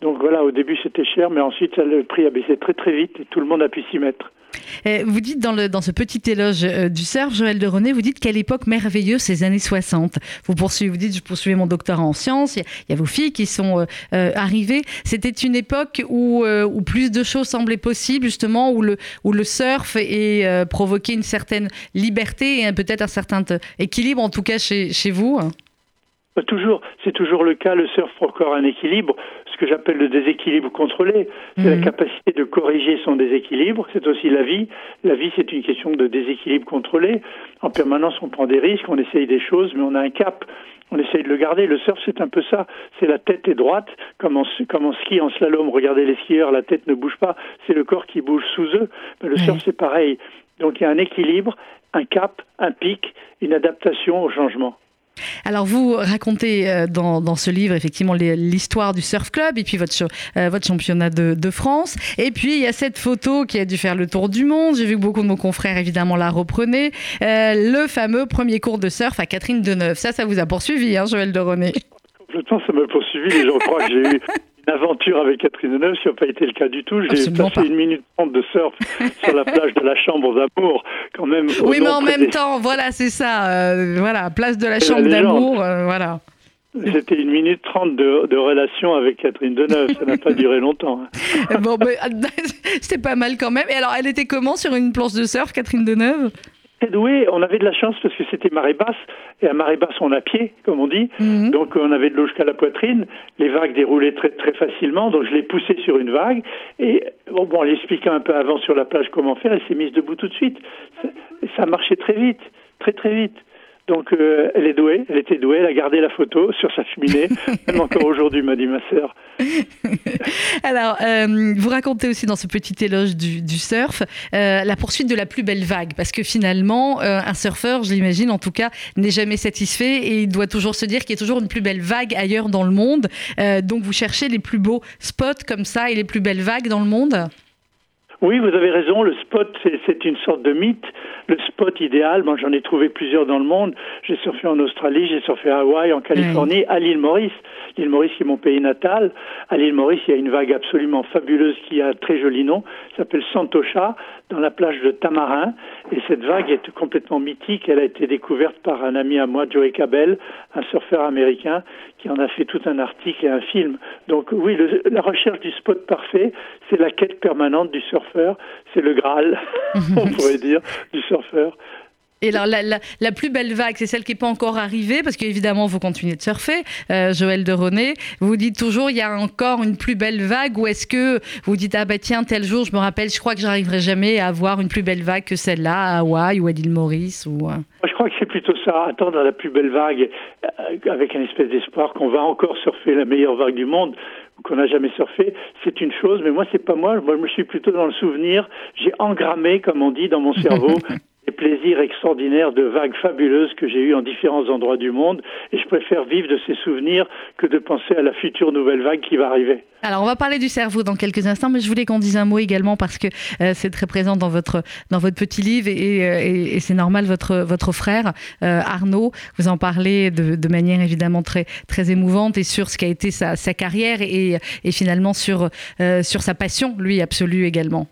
Donc voilà, au début c'était cher, mais ensuite le prix a baissé très très vite et tout le monde a pu s'y mettre. Eh, Vous dites dans, le, dans ce petit éloge euh, du surf, Joël de René, vous dites quelle époque merveilleuse ces années 60. Vous poursuivez, vous dites je poursuivais mon doctorat en sciences, il y, a- il y a vos filles qui sont euh, euh, arrivées. C'était une époque où, euh, où plus de choses semblaient possibles, justement, où le, où le surf et, euh, provoquait une certaine liberté et peut-être un certain euh, équilibre, en tout cas chez, chez vous. Bah, Toujours, c'est toujours le cas. Le surf procure un équilibre, ce que j'appelle le déséquilibre contrôlé. C'est la Mhm. capacité de corriger son déséquilibre. C'est aussi la vie. La vie, c'est une question de déséquilibre contrôlé. En permanence, on prend des risques, on essaye des choses, mais on a un cap. On essaye de le garder. Le surf, c'est un peu ça. C'est la tête est droite, comme en, comme en ski, en slalom. Regardez les skieurs, la tête ne bouge pas. C'est le corps qui bouge sous eux. Mais le Oui. surf, c'est pareil. Donc, il y a un équilibre, un cap, un pic, une adaptation au changement. Alors vous racontez euh, dans, dans ce livre effectivement l'histoire du surf club et puis votre, euh, votre championnat de, de France. Et puis il y a cette photo qui a dû faire le tour du monde. J'ai vu que beaucoup de nos confrères évidemment la reprenaient. Euh, le fameux premier cours de surf à Catherine Deneuve. Ça, ça vous a poursuivi, hein, Joël de René? Complètement, ça m'a poursuivi. Gens croient que j'ai eu aventure avec Catherine Deneuve, qui n'a pas été le cas du tout. J'ai passé pas. une minute trente de surf sur la plage de la Chambre d'amour, quand même. Oui, mais en même des- temps, voilà, c'est ça. euh, voilà, place de la chambre d'amour. euh, voilà. C'était une minute trente de, de relation avec Catherine Deneuve. Ça n'a pas duré longtemps. hein. bon, c'était pas mal quand même. Et alors, elle était comment sur une planche de surf, Catherine Deneuve? Doué. On avait de la chance parce que c'était marée basse. Et à marée basse, on a pied, comme on dit. Mhm. Donc on avait de l'eau jusqu'à la poitrine. Les vagues déroulaient très très facilement. Donc je l'ai poussée sur une vague. Et bon, bon, en l'expliquant un peu avant sur la plage comment faire, elle s'est mise debout tout de suite. Ça, ça marchait très vite, très très vite. Donc euh, elle est douée, elle était douée, elle a gardé la photo sur sa cheminée, même encore aujourd'hui, m'a dit ma sœur. Alors, euh, vous racontez aussi dans ce petit éloge du, du surf euh, la poursuite de la plus belle vague, parce que finalement, un surfeur, je l'imagine en tout cas, n'est jamais satisfait et il doit toujours se dire qu'il y a toujours une plus belle vague ailleurs dans le monde. Donc, vous cherchez les plus beaux spots comme ça et les plus belles vagues dans le monde? Oui, vous avez raison, le spot, c'est- une sorte de mythe. Le spot idéal, moi j'en ai trouvé plusieurs dans le monde. J'ai surfé en Australie, j'ai surfé à Hawaï, en Californie, à l'île Maurice. L'île Maurice qui est mon pays natal. À l'île Maurice, il y a une vague absolument fabuleuse qui a un très joli nom, s'appelle Santosha, dans la plage de Tamarin. Et cette vague est complètement mythique. Elle a été découverte par un ami à moi, Joey Cabell, un surfeur américain, qui en a fait tout un article et un film. Donc oui, le- la recherche du spot parfait, c'est la quête permanente du surfeur. C'est le Graal, on pourrait dire, du surfeur. Et alors, la, la- la plus belle vague, c'est celle qui n'est pas encore arrivée, parce qu'évidemment, vous continuez de surfer, euh, Joël de René. Vous dites toujours, il y a encore une plus belle vague, ou est-ce que vous dites, ah bah tiens, tel jour, je me rappelle, je crois que j'arriverai jamais à avoir une plus belle vague que celle-là à Hawaï ou à l'île Maurice ou... euh, Moi, je crois que c'est plutôt ça, attendre la plus belle vague euh, avec un espèce d'espoir qu'on va encore surfer la meilleure vague du monde qu'on n'a jamais surfé, c'est une chose, mais moi, c'est pas moi. Moi, je suis plutôt dans le souvenir. J'ai engrammé, comme on dit, dans mon cerveau, les plaisirs extraordinaires de vagues fabuleuses que j'ai eues en différents endroits du monde, et je préfère vivre de ces souvenirs que de penser à la future nouvelle vague qui va arriver. Alors, on va parler du cerveau dans quelques instants, mais je voulais qu'on dise un mot également parce que euh, c'est très présent dans votre, dans votre petit livre et, et, et- et c'est normal, votre, votre frère euh, Arnaud, vous en parlez de, de manière évidemment très, très émouvante et sur ce qu'a été sa, sa carrière et, et finalement sur, euh, sur sa passion, lui, absolue également.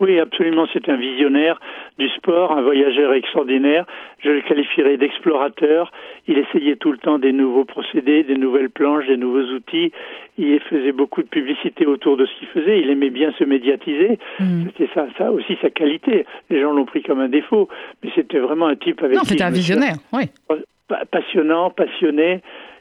Oui, absolument, c'est un visionnaire du sport, un voyageur extraordinaire. Je le qualifierais d'explorateur. Il essayait tout le temps des nouveaux procédés, des nouvelles planches, des nouveaux outils. Il faisait beaucoup de publicité autour de ce qu'il faisait. Il aimait bien se médiatiser. Mm. C'était ça, ça aussi sa qualité. Les gens l'ont pris comme un défaut, mais c'était vraiment un type avec Non, c'était un visionnaire, oui. pa- passionnant, passionné,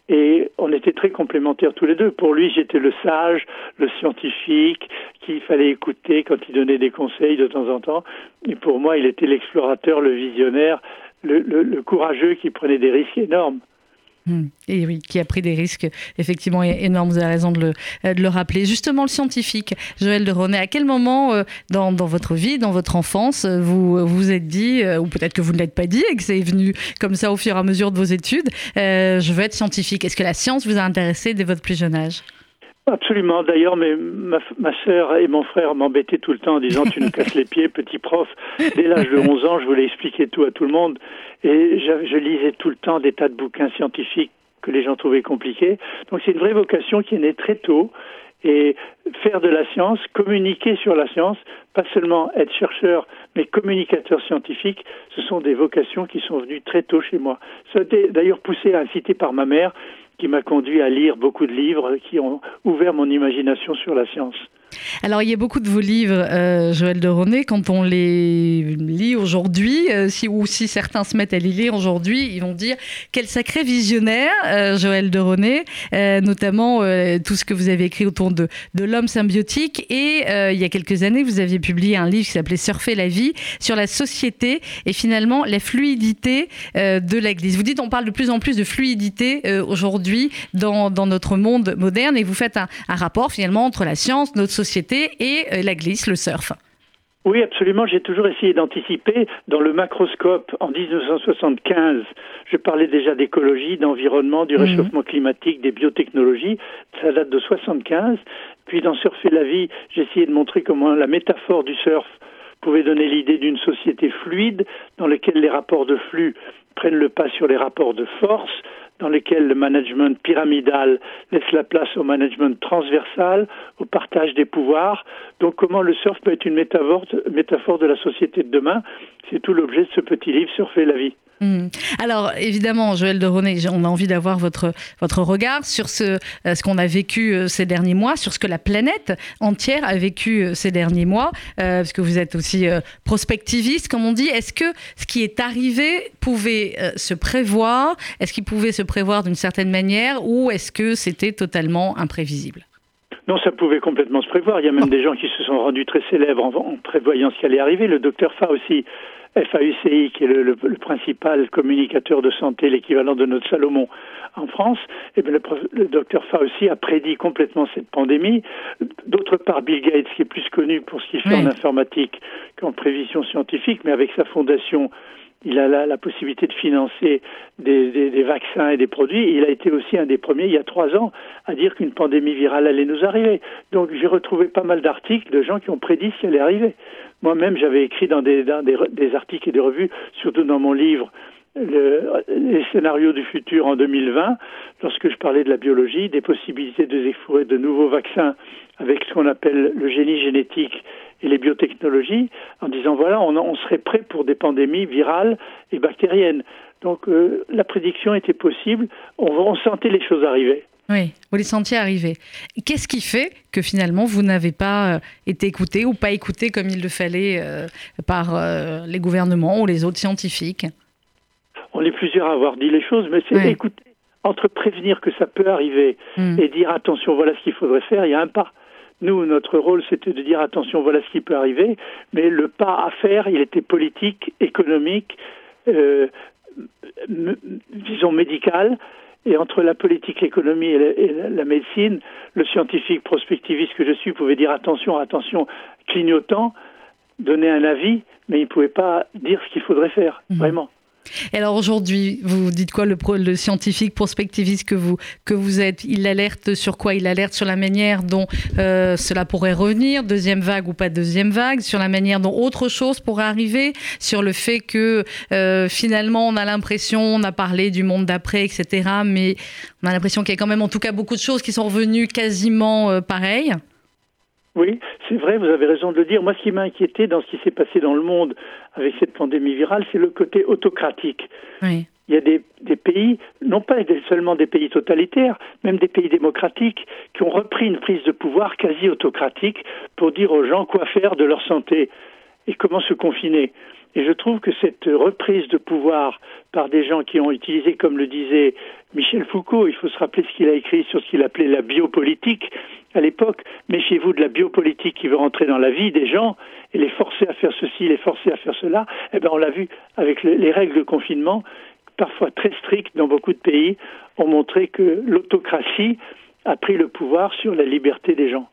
et on était très complémentaires tous les deux. Pour lui, j'étais le sage, le scientifique, qu'il fallait écouter quand il donnait des conseils de temps en temps. Et pour moi, il était l'explorateur, le visionnaire, le, le- courageux qui prenait des risques énormes. Mm. Et oui, qui a pris des risques effectivement énormes, vous avez raison de le, euh, de le rappeler. Justement, le scientifique, Joël de René, à quel moment euh, dans, dans votre vie, dans votre enfance, euh, vous vous êtes dit, ou peut-être que vous ne l'êtes pas dit et que c'est venu comme ça au fur et à mesure de vos études, je veux être scientifique Est-ce que la science vous a intéressé dès votre plus jeune âge? Absolument. D'ailleurs, ma, ma sœur et mon frère m'embêtaient tout le temps en disant Tu nous casses les pieds, petit prof. Dès l'âge de 11 ans, je voulais expliquer tout à tout le monde. Et je, je lisais tout le temps des tas de bouquins scientifiques que les gens trouvaient compliqués. Donc c'est une vraie vocation qui est née très tôt. Et faire de la science, communiquer sur la science, pas seulement être chercheur, mais communicateur scientifique, ce sont des vocations qui sont venues très tôt chez moi. Ça a été d'ailleurs poussé, incité par ma mère, qui m'a conduit à lire beaucoup de livres qui ont ouvert mon imagination sur la science. Alors, il y a beaucoup de vos livres, euh, Joël de René, quand on les lit aujourd'hui, euh, ou si certains se mettent à les lire aujourd'hui, ils vont dire quel sacré visionnaire, euh, Joël de René, notamment tout ce que vous avez écrit autour de, l'homme symbiotique. Et il y a quelques années, vous aviez publié un livre qui s'appelait Surfer la vie sur la société et finalement la fluidité de l'Église. Vous dites on parle de plus en plus de fluidité aujourd'hui dans, notre monde moderne et vous faites un, un rapport finalement entre la science, notre société et euh, la glisse, le surf. Oui, absolument. J'ai toujours essayé d'anticiper. Dans le macroscope, en 1975, je parlais déjà d'écologie, d'environnement, du Mhm. réchauffement climatique, des biotechnologies. Ça date de 75. Puis dans Surfer la vie, j'ai essayé de montrer comment la métaphore du surf pouvait donner l'idée d'une société fluide dans laquelle les rapports de flux prennent le pas sur les rapports de force, dans lesquels le management pyramidal laisse la place au management transversal, au partage des pouvoirs. Donc comment le surf peut être une métaphore, métaphore de la société de demain? C'est tout l'objet de ce petit livre, Surfer la vie. Hmm. Alors évidemment, Joël de René, on a envie d'avoir votre votre regard sur ce euh, ce qu'on a vécu euh, ces derniers mois, sur ce que la planète entière a vécu euh, ces derniers mois, euh, parce que vous êtes aussi euh, prospectiviste, comme on dit. Est-ce que ce qui est arrivé pouvait euh, se prévoir? Est-ce qu'il pouvait se prévoir d'une certaine manière, ou est-ce que c'était totalement imprévisible? Non, ça pouvait complètement se prévoir. Il y a même des gens qui se sont rendus très célèbres en, en prévoyant ce qui allait arriver. Le docteur Fa aussi, FAUCI, qui est le, le- le principal communicateur de santé, l'équivalent de notre Salomon en France, et bien le, docteur Fa aussi a prédit complètement cette pandémie. D'autre part, Bill Gates, qui est plus connu pour ce qu'il fait Oui. en informatique qu'en prévision scientifique, mais avec sa fondation, il a la, possibilité de financer des, vaccins et des produits. Il a été aussi un des premiers, il y a trois ans, à dire qu'une pandémie virale allait nous arriver. Donc j'ai retrouvé pas mal d'articles de gens qui ont prédit ce qui allait arriver. Moi-même, j'avais écrit dans des, articles et des revues, surtout dans mon livre, le- les scénarios du futur en 2020, lorsque je parlais de la biologie, des possibilités de découvrir de nouveaux vaccins avec ce qu'on appelle le génie génétique et les biotechnologies, en disant voilà, on, on serait prêt pour des pandémies virales et bactériennes. Donc euh, la prédiction était possible, on, on sentait les choses arriver. Oui, vous les sentiez arriver. Qu'est-ce qui fait que finalement vous n'avez pas euh, été écouté ou pas écouté comme il le fallait euh, par euh, les gouvernements ou les autres scientifiques? On est plusieurs à avoir dit les choses, mais c'est Ouais. écoutez, entre prévenir que ça peut arriver Hmm. et dire attention, voilà ce qu'il faudrait faire, il y a un pas. Nous, notre rôle, c'était de dire attention, voilà ce qui peut arriver, mais le pas à faire, il était politique, économique, euh, disons médical, et entre la politique, l'économie et, la, et la- la médecine, le scientifique prospectiviste que je suis pouvait dire attention, attention, clignotant, donner un avis, mais il ne pouvait pas dire ce qu'il faudrait faire, Mhm. vraiment. Et alors aujourd'hui, vous dites quoi le, le scientifique prospectiviste que vous, que vous êtes? Il alerte sur quoi? Il alerte sur la manière dont euh, cela pourrait revenir, deuxième vague ou pas deuxième vague, sur la manière dont autre chose pourrait arriver, sur le fait que euh, finalement on a l'impression, on a parlé du monde d'après, etc. Mais on a l'impression qu'il y a quand même en tout cas beaucoup de choses qui sont revenues quasiment euh, pareilles. Oui, c'est vrai, vous avez raison de le dire. Moi, ce qui m'a inquiété dans ce qui s'est passé dans le monde avec cette pandémie virale, c'est le côté autocratique. Oui. Il y a des, des pays, non pas seulement des pays totalitaires, même des pays démocratiques, qui ont repris une prise de pouvoir quasi autocratique pour dire aux gens quoi faire de leur santé et comment se confiner. Et je trouve que cette reprise de pouvoir par des gens qui ont utilisé, comme le disait Michel Foucault, il faut se rappeler ce qu'il a écrit sur ce qu'il appelait la biopolitique à l'époque. Méfiez-vous de la biopolitique qui veut rentrer dans la vie des gens et les forcer à faire ceci, les forcer à faire cela. Eh ben, on l'a vu avec le- les règles de confinement, parfois très strictes dans beaucoup de pays, ont montré que l'autocratie a pris le pouvoir sur la liberté des gens.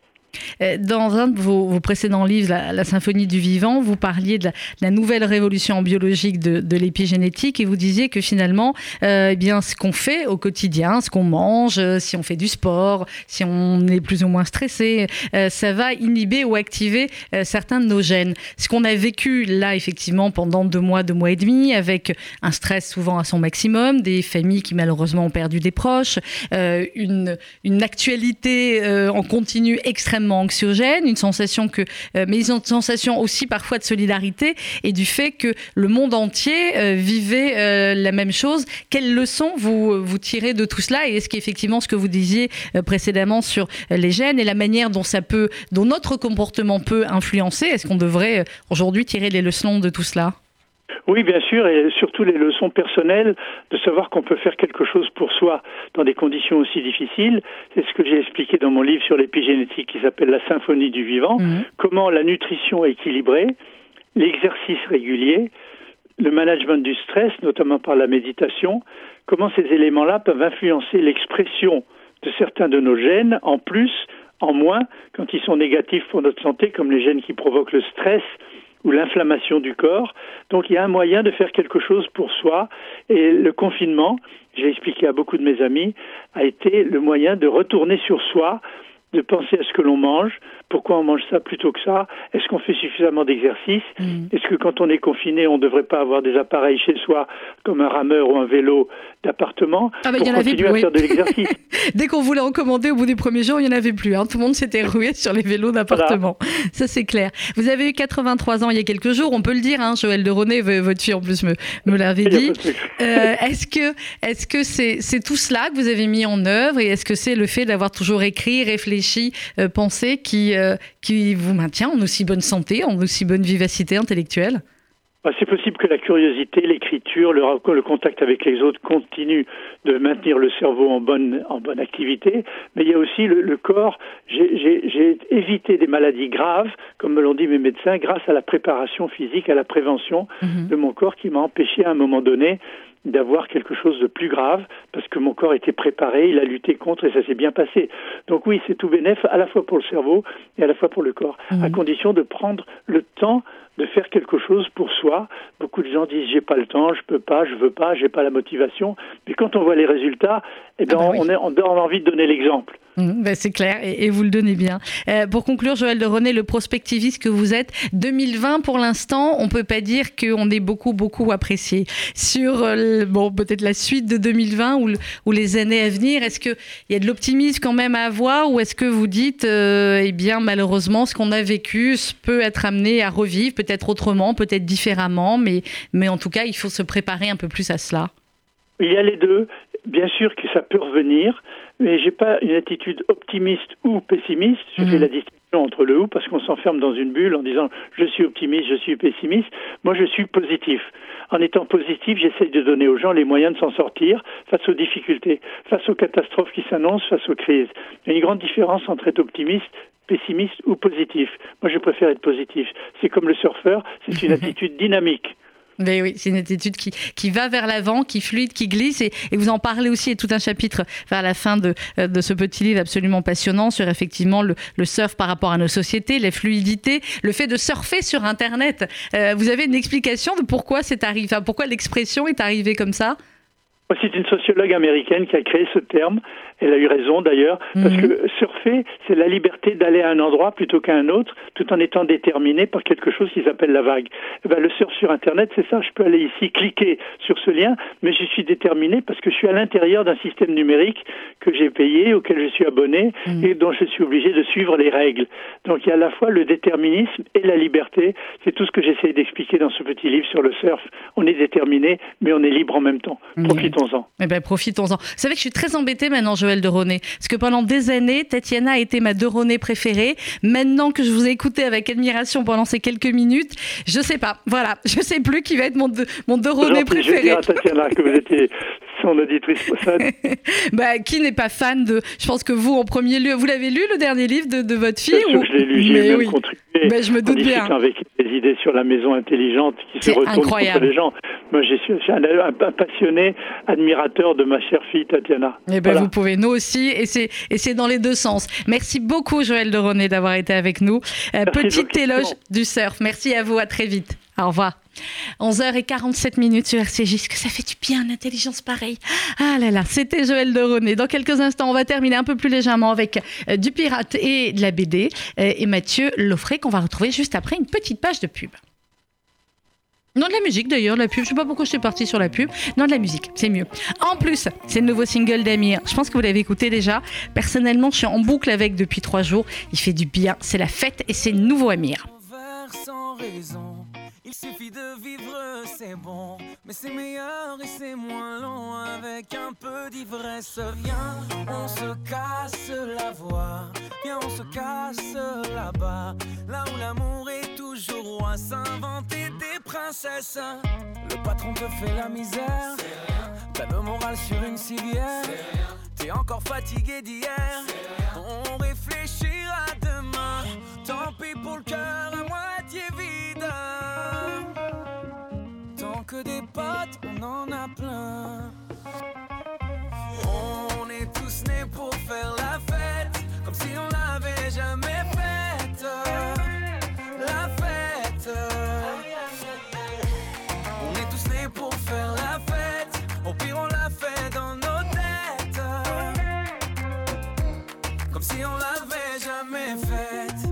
Euh, Dans un de vos, vos précédents livres, la, la Symphonie du vivant, vous parliez de la, la nouvelle révolution biologique de, de l'épigénétique et vous disiez que finalement, euh, eh bien, ce qu'on fait au quotidien, ce qu'on mange, euh, si on fait du sport, si on est plus ou moins stressé, euh, ça va inhiber ou activer euh, certains de nos gènes. Ce qu'on a vécu là, effectivement, pendant deux mois, deux mois et demi, avec un stress souvent à son maximum, des familles qui malheureusement ont perdu des proches, euh, une, une actualité en continu extrêmement anxiogène, une sensation que, euh, mais une sensation aussi parfois de solidarité et du fait que le monde entier euh, vivait euh, la même chose. Quelles leçons vous, vous tirez de tout cela? Et est-ce qu'effectivement ce que vous disiez précédemment sur les gènes et la manière dont ça peut, dont notre comportement peut influencer, est-ce qu'on devrait aujourd'hui tirer les leçons de tout cela? Oui, bien sûr, et surtout les leçons personnelles de savoir qu'on peut faire quelque chose pour soi dans des conditions aussi difficiles. C'est ce que j'ai expliqué dans mon livre sur l'épigénétique qui s'appelle La symphonie du vivant. Mhm. Comment la nutrition équilibrée, l'exercice régulier, le management du stress, notamment par la méditation, comment ces éléments-là peuvent influencer l'expression de certains de nos gènes en plus, en moins, quand ils sont négatifs pour notre santé, comme les gènes qui provoquent le stress ou l'inflammation du corps. Donc il y a un moyen de faire quelque chose pour soi. Et le confinement, j'ai expliqué à beaucoup de mes amis, a été le moyen de retourner sur soi, de penser à ce que l'on mange, pourquoi on mange ça plutôt que ça, est-ce qu'on fait suffisamment d'exercice, Mhm. est-ce que quand on est confiné, on ne devrait pas avoir des appareils chez soi comme un rameur ou un vélo d'appartement Ah bah, pour y en avait continuer à oui. faire de l'exercice? Dès qu'on voulait en commander au bout des premiers jours, il n'y en avait plus. hein. Tout le monde s'était rué sur les vélos d'appartement. Ça, c'est clair. Vous avez eu 83 ans il y a quelques jours, on peut le dire. Hein, Joël de René, votre fille en plus me, me l'avait dit. Euh, est-ce que est-ce que c'est c'est tout cela que vous avez mis en œuvre et est-ce que c'est le fait d'avoir toujours écrit, réfléchi, euh, pensé qui euh, qui vous maintient en aussi bonne santé, en aussi bonne vivacité intellectuelle? Bah, C'est possible que la curiosité, l'écriture, le, contact avec les autres continuent de maintenir le cerveau en bonne, en bonne activité, mais il y a aussi le, le corps. J'ai évité des maladies graves, comme me l'ont dit mes médecins, grâce à la préparation physique, à la prévention Mhm. de mon corps qui m'a empêché à un moment donné d'avoir quelque chose de plus grave parce que mon corps était préparé, il a lutté contre et ça s'est bien passé. Donc oui, c'est tout bénéf à la fois pour le cerveau et à la fois pour le corps, Mhm. à condition de prendre le temps de faire quelque chose pour soi. Beaucoup de gens disent j'ai pas le temps, je peux pas, je veux pas, j'ai pas la motivation. Mais quand on voit les résultats, eh ben, Ah bah oui. on, est, on a envie de donner l'exemple. Mmh, ben, c'est clair, et, et vous le donnez bien. Euh, pour conclure, Joël de René, le prospectiviste que vous êtes, 2020 pour l'instant, on peut pas dire qu'on est beaucoup, beaucoup apprécié. Sur, euh, bon, peut-être la suite de 2020 ou, le- ou les années à venir, est-ce qu'il y a de l'optimisme quand même à avoir ou est-ce que vous dites, euh, eh bien, malheureusement, ce qu'on a vécu peut être amené à revivre, peut-être autrement, peut-être différemment, mais, mais en tout cas, il faut se préparer un peu plus à cela. Il y a les deux. Bien sûr que ça peut revenir, mais j'ai pas une attitude optimiste ou pessimiste. Je Mhm. fais la distinction entre le ou parce qu'on s'enferme dans une bulle en disant je suis optimiste, je suis pessimiste. Moi, je suis positif. En étant positif, j'essaye de donner aux gens les moyens de s'en sortir face aux difficultés, face aux catastrophes qui s'annoncent, face aux crises. Il y a une grande différence entre être optimiste pessimiste ou positif. Moi, je préfère être positif. C'est comme le surfeur, c'est une attitude dynamique. Mais oui, c'est une attitude qui, qui va vers l'avant, qui fluide, qui glisse. Et, et vous en parlez aussi, et tout un chapitre vers la fin de, euh, de ce petit livre absolument passionnant sur effectivement le, le surf par rapport à nos sociétés, les fluidités, le fait de surfer sur Internet. Euh, vous avez une explication de pourquoi c'est arrivé, pourquoi l'expression est arrivée comme ça? C'est une sociologue américaine qui a créé ce terme. Elle a eu raison d'ailleurs, parce Mhm. que surfer, c'est la liberté d'aller à un endroit plutôt qu'à un autre, tout en étant déterminé par quelque chose qu'ils appellent la vague. Eh ben, le surf sur Internet, c'est ça. Je peux aller ici, cliquer sur ce lien, mais je suis déterminé parce que je suis à l'intérieur d'un système numérique que j'ai payé, auquel je suis abonné Mhm. et dont je suis obligé de suivre les règles. Donc il y a à la fois le déterminisme et la liberté. C'est tout ce que j'essaie d'expliquer dans ce petit livre sur le surf. On est déterminé, mais on est libre en même temps. Mhm. Profitons-en. Eh ben, profitons-en. Vous savez que je suis très embêtée maintenant, Joël de René, parce que pendant des années, Tatiana a été ma de René préférée. Maintenant que je vous ai écouté avec admiration pendant ces quelques minutes, je sais pas. Voilà, je sais plus qui va être mon de, mon de Je vais préféré. dire à Tatiana que vous étiez son auditrice. Bah, qui n'est pas fan de. Je pense que vous, en premier lieu, vous l'avez lu le dernier livre de, de votre fille Bien sûr ou- que je l'ai lu, j'y ai Mais même oui. contribué. Ben, je me doute bien. avec des idées sur la maison intelligente qui se retourne incroyable. contre les gens. Moi, je suis, un, passionné, admirateur de ma chère fille Tatiana. Eh ben, Voilà. vous pouvez, nous aussi, et c'est, et dans les deux sens. Merci beaucoup, Joël de René, d'avoir été avec nous. Euh, petit éloge du surf. Merci à vous, à très vite. Au revoir. 11h47 minutes sur RCJ, que ça fait du bien, une intelligence pareille? Ah là là, c'était Joël de René. Dans quelques instants, on va terminer un peu plus légèrement avec euh, du pirate et de la BD. euh, et Mathieu Loffray, qu'on va retrouver juste après une petite page de pub. Non, de la musique d'ailleurs, la pub. Je sais pas pourquoi je suis partie sur la pub. Non, de la musique, c'est mieux. En plus, c'est le nouveau single d'Amir. Je pense que vous l'avez écouté déjà. Personnellement, je suis en boucle avec depuis trois jours. Il fait du bien. C'est la fête et c'est nouveau Amir. Il suffit de vivre, c'est bon. Mais c'est meilleur et c'est moins long avec un peu d'ivresse. Viens, on se casse la voix. Viens, on se casse là-bas. Là où l'amour est toujours roi, s'inventer des princesses. Le patron te fait la misère. T'as le moral sur une civière. T'es encore fatigué d'hier. On réfléchira demain. Tant pis pour le cœur si on l'avait jamais faite. La fête. On est tous nés pour faire la fête. Au pire, on l'a fait dans nos têtes. Comme si on l'avait jamais faite.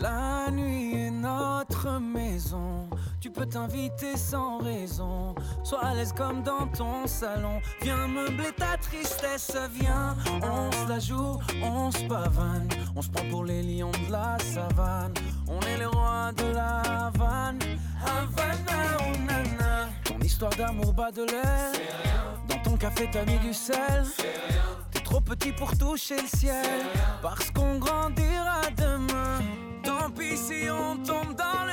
La nuit est notre maison. Tu peux t'inviter sans raison. Sois à l'aise comme dans ton salon. Viens meubler ta tristesse. Viens, on se la joue, on se pavane. On se prend pour les lions de la savane. On est les rois de la Havane. Havana, oh nana. Ton histoire d'amour bat de l'air. Dans ton café, t'as mis du sel. T'es trop petit pour toucher le ciel. Parce qu'on grandira demain. Tant pis si on tombe dans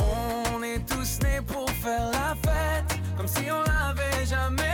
On est tous nés pour faire la fête. Comme si on l'avait jamais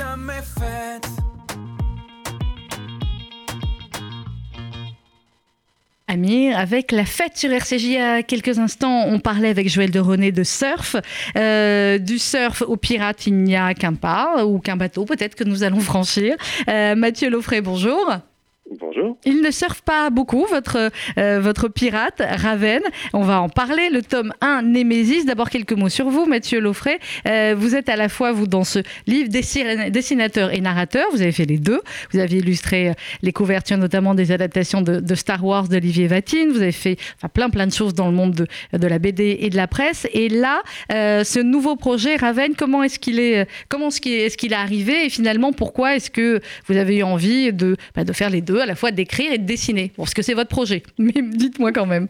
Jamais. Amir, avec la fête sur RCJ il y a quelques instants, on parlait avec Joël de René de surf. Euh, du surf au pirate, il n'y a qu'un pas ou qu'un bateau peut-être que nous allons franchir. Euh, Mathieu Loffray, bonjour. Bonjour. Il ne surfe pas beaucoup, votre, euh, votre pirate, Raven. On va en parler. Le tome 1, Némésis. D'abord, quelques mots sur vous, Mathieu Loffray. Euh, vous êtes à la fois, vous, dans ce livre, dessin- dessinateur et narrateur. Vous avez fait les deux. Vous aviez illustré euh, les couvertures, notamment des adaptations de, Star Wars d'Olivier Vatine. Vous avez fait plein, plein de choses dans le monde de, de la BD et de la presse. Et là, ce nouveau projet, Raven, comment est-ce qu'il est, comment est-ce qu'il est, qu'il est arrivé? Et finalement, pourquoi est-ce que vous avez eu envie de, bah, de faire les deux, à la fois d'écrire et de dessiner Parce que c'est votre projet. Mais dites-moi quand même.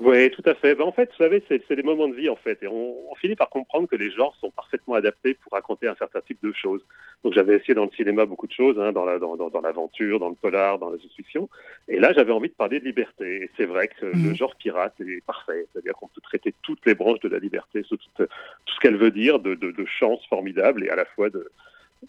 Oui, tout à fait. Ben, en fait, vous savez, c'est des moments de vie, en fait. Et on, on finit par comprendre que les genres sont parfaitement adaptés pour raconter un certain type de choses. Donc, j'avais essayé dans le cinéma beaucoup de choses, hein, dans la- dans- dans- dans l'aventure, dans, le polar, dans la science-fiction. Et là, j'avais envie de parler de liberté. Et c'est vrai que le genre pirate est parfait. C'est-à-dire qu'on peut traiter toutes les branches de la liberté, toute- tout ce qu'elle veut dire, de, de, de chance formidable et à la fois de,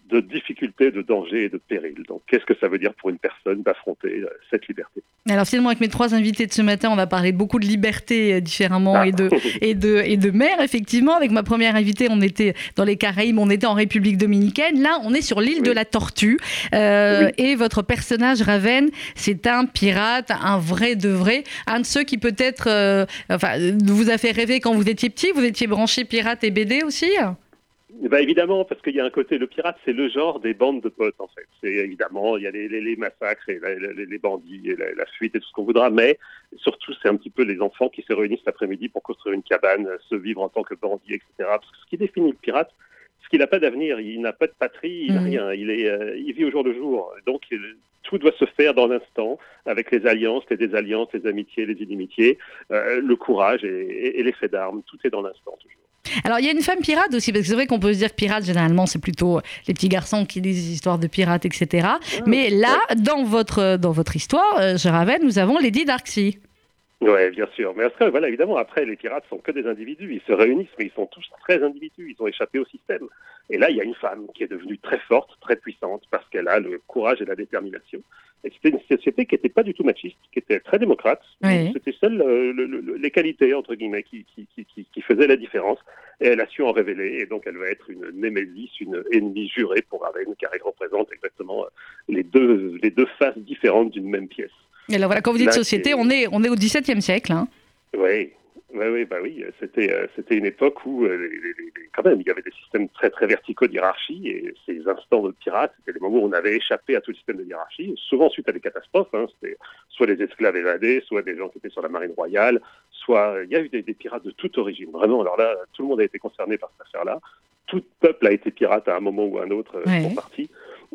de difficultés, de dangers et de périls. Donc, qu'est-ce que ça veut dire pour une personne d'affronter euh, cette liberté? Alors finalement, avec mes trois invités de ce matin, on va parler beaucoup de liberté euh, différemment et de et de et de mer. Effectivement, avec ma première invitée, on était dans les Caraïbes, on était en République dominicaine. Là, on est sur l'île Oui. de la Tortue. Euh, Oui. Et votre personnage Raven, c'est un pirate, un vrai de vrai, un de ceux qui peut-être, euh, enfin, vous a fait rêver quand vous étiez petit. Vous étiez branché pirate et BD aussi? Eh ben, évidemment, parce qu'il y a un côté, le pirate, c'est le genre des bandes de potes, en fait. C'est évidemment, il y a les, les- les massacres et la- la- les bandits et la, la fuite et tout ce qu'on voudra, mais surtout, c'est un petit peu les enfants qui se réunissent l'après-midi pour construire une cabane, se vivre en tant que bandit, etc. Parce que ce qui définit le pirate, c'est qu'il n'a pas d'avenir, il n'a pas de patrie, il n'a Mhm. rien, il, est, euh, il vit au jour le jour. Donc, il- tout doit se faire dans l'instant, avec les alliances, les désalliances, les amitiés, les inimitiés, euh, le courage et, et- et les faits d'armes, tout est dans l'instant, toujours. Alors, il y a une femme pirate aussi, parce que c'est vrai qu'on peut se dire pirate, généralement, c'est plutôt les petits garçons qui lisent des histoires de pirates, etc. Mais là, dans votre, dans votre histoire, euh, chez Raven, nous avons Lady Darksea. Oui, bien sûr. Mais après, voilà, évidemment, après, les pirates sont que des individus. Ils se réunissent, mais ils sont tous très individus. Ils ont échappé au système. Et là, il y a une femme qui est devenue très forte, très puissante, parce qu'elle a le courage et la détermination. Et c'était une société qui n'était pas du tout machiste, qui était très démocrate. Oui. C'était seules euh, le- le- les qualités, entre guillemets, qui, qui, qui, qui, faisaient la différence. Et elle a su en révéler. Et donc, elle va être une némésis, une ennemie jurée pour Raven, car elle représente exactement euh, les deux, les deux faces différentes d'une même pièce. Et voilà, quand vous dites Là, société, on est, on est au XVIIe siècle. hein. Oui, oui, oui, bah oui. C'était, euh, c'était une époque où, euh, les- les- les- quand même, il y avait des systèmes très, très verticaux de hiérarchie et ces instants de pirates, c'était les moments où on avait échappé à tout le système de hiérarchie, souvent suite à des catastrophes. Hein, c'était soit des esclaves évadés, soit des gens qui étaient sur la marine royale, soit il y a eu des, des pirates de toute origine. Vraiment, alors là, tout le monde a été concerné par cette affaire-là. Tout peuple a été pirate à un moment ou à un autre euh, Ouais. pour partie.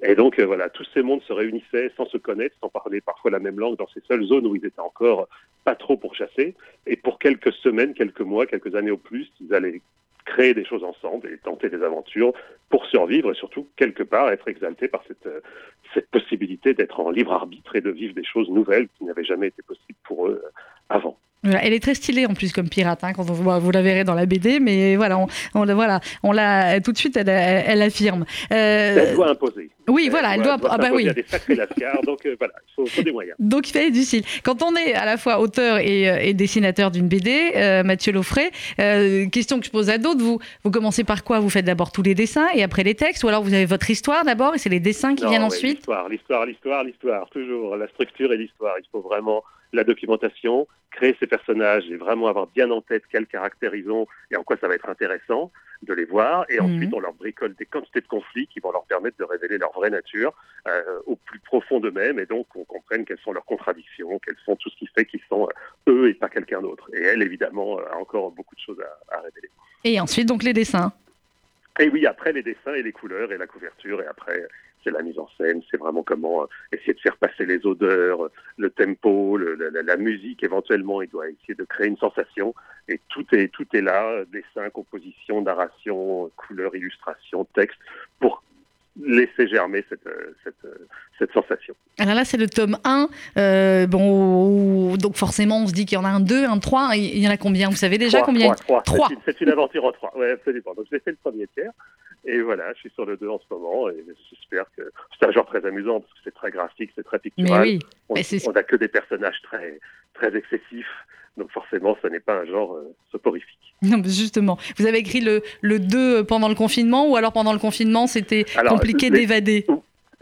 Et donc, euh, voilà, tous ces mondes se réunissaient sans se connaître, sans parler parfois la même langue dans ces seules zones où ils étaient encore pas trop pourchassés. Et pour quelques semaines, quelques mois, quelques années au plus, ils allaient créer des choses ensemble et tenter des aventures pour survivre et surtout, quelque part, être exaltés par cette, euh, cette possibilité d'être en libre arbitre et de vivre des choses nouvelles qui n'avaient jamais été possibles pour eux euh, avant. Voilà, Elle est très stylée en plus comme pirate, hein, quand on vous la verrez dans la BD, mais voilà, on, on, la- voilà, on l'a tout de suite, elle, elle, elle affirme. Euh, Elle doit imposer. oui, voilà, elle doit. ah bah oui. à des sacrés lascars, donc euh, voilà, il faut, faut des moyens. Donc il fallait du style. Quand on est à la fois auteur et, et dessinateur d'une BD, euh, Mathieu Loffray, question que je pose à d'autres, vous, vous commencez par quoi? Vous faites d'abord tous les dessins et après les textes, ou alors vous avez votre histoire d'abord et c'est les dessins qui Non, viennent ensuite? L'histoire, l'histoire, l'histoire, l'histoire, toujours. La structure et l'histoire. Il faut vraiment la documentation, créer ces personnages et vraiment avoir bien en tête quel caractère ils ont et en quoi ça va être intéressant de les voir. Et Mhm. ensuite, on leur bricole des quantités de conflits qui vont leur permettre de révéler leur vraie nature euh, au plus profond d'eux-mêmes et donc qu'on comprenne quelles sont leurs contradictions, quelles sont tout ce qui fait qu'ils sont euh, eux et pas quelqu'un d'autre. Et elle, évidemment, a encore beaucoup de choses à, à révéler. Et ensuite donc les dessins. Et oui, après les dessins et les couleurs et la couverture, et après c'est la mise en scène, c'est vraiment comment euh, essayer de faire passer les odeurs, euh, le tempo, le- la, musique éventuellement, il doit essayer de créer une sensation, et tout est, tout est là, euh, dessin, composition, narration, couleur, illustration, texte, pour laisser germer cette, cette, cette sensation. Alors là, c'est le tome 1. Euh, bon, donc forcément, on se dit qu'il y en a un 2, un 3. Il y en a combien? Vous savez déjà Trois, combien? trois, trois. Trois. C'est une- une aventure en trois. Oui, absolument. Donc j'ai fait le premier tiers. Et voilà, je suis sur le 2 en ce moment. Et j'espère que c'est un genre très amusant parce que c'est très graphique, c'est très Mais pictural. oui. On mais n'a que des personnages très, très excessifs. Donc forcément, ce n'est pas un genre euh, soporifique. Non, mais justement. Vous avez écrit le, le 2 pendant le confinement ou alors pendant le confinement, c'était compliqué d'évader?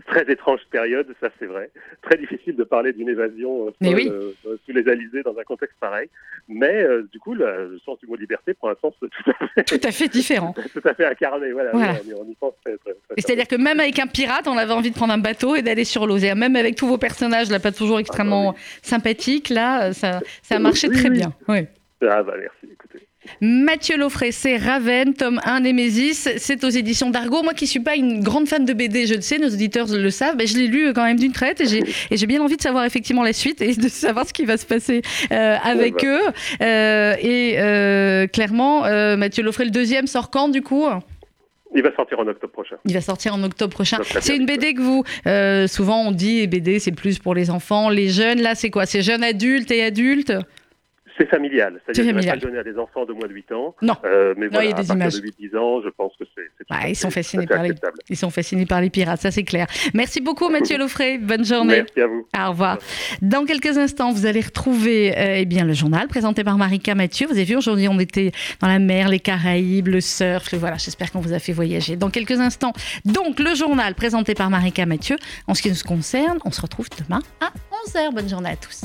Très étrange période, ça c'est vrai. Très difficile de parler d'une évasion euh, oui. euh, sous les alizés dans un contexte pareil. Mais euh, du coup, le, le sens du mot liberté prend un sens tout à fait, Tout à fait différent. tout à fait incarné. Voilà, Voilà. On, y- on y pense très, très, C'est-à-dire que même avec un pirate, on avait envie de prendre un bateau et d'aller sur l'eau. Même avec tous vos personnages, là, pas toujours extrêmement sympathiques, là, ça, ça a marché Oui, très bien. Oui. Ah bah merci, écoutez. Mathieu Loffray, c'est Raven, tome 1 Némésis. C'est aux éditions d'Argo. Moi qui suis pas une grande fan de BD, je le sais, nos auditeurs le savent, mais je l'ai lu quand même d'une traite et j'ai bien envie de savoir effectivement la suite et de savoir ce qui va se passer euh, avec Ouais, eux. Euh, et euh, clairement, euh, Mathieu Loffray, le deuxième sort quand du coup? Il va sortir en octobre prochain. Il va sortir en octobre prochain. C'est une BD que vous, euh, souvent on dit BD c'est plus pour les enfants, les jeunes. Là c'est quoi? C'est jeunes adultes et adultes? C'est familial, c'est-à-dire que je ne vais pas donner à des enfants de moins de 8 ans. Non. Euh, mais Non, voilà, il y a des images. de 8-10 ans, je pense que c'est à ils sont fascinés par les-. Ils sont fascinés par les pirates, ça c'est clair. Merci beaucoup Mathieu Loffray, bonne journée. Merci à vous. Au revoir. Dans quelques instants, vous allez retrouver euh, eh bien, le journal présenté par Marika Mathieu. Vous avez vu, aujourd'hui, on était dans la mer, les Caraïbes, le surf. le- Voilà, j'espère qu'on vous a fait voyager. Dans quelques instants, donc, le journal présenté par Marika Mathieu. En ce qui nous concerne, on se retrouve demain à 11h. Bonne journée à tous.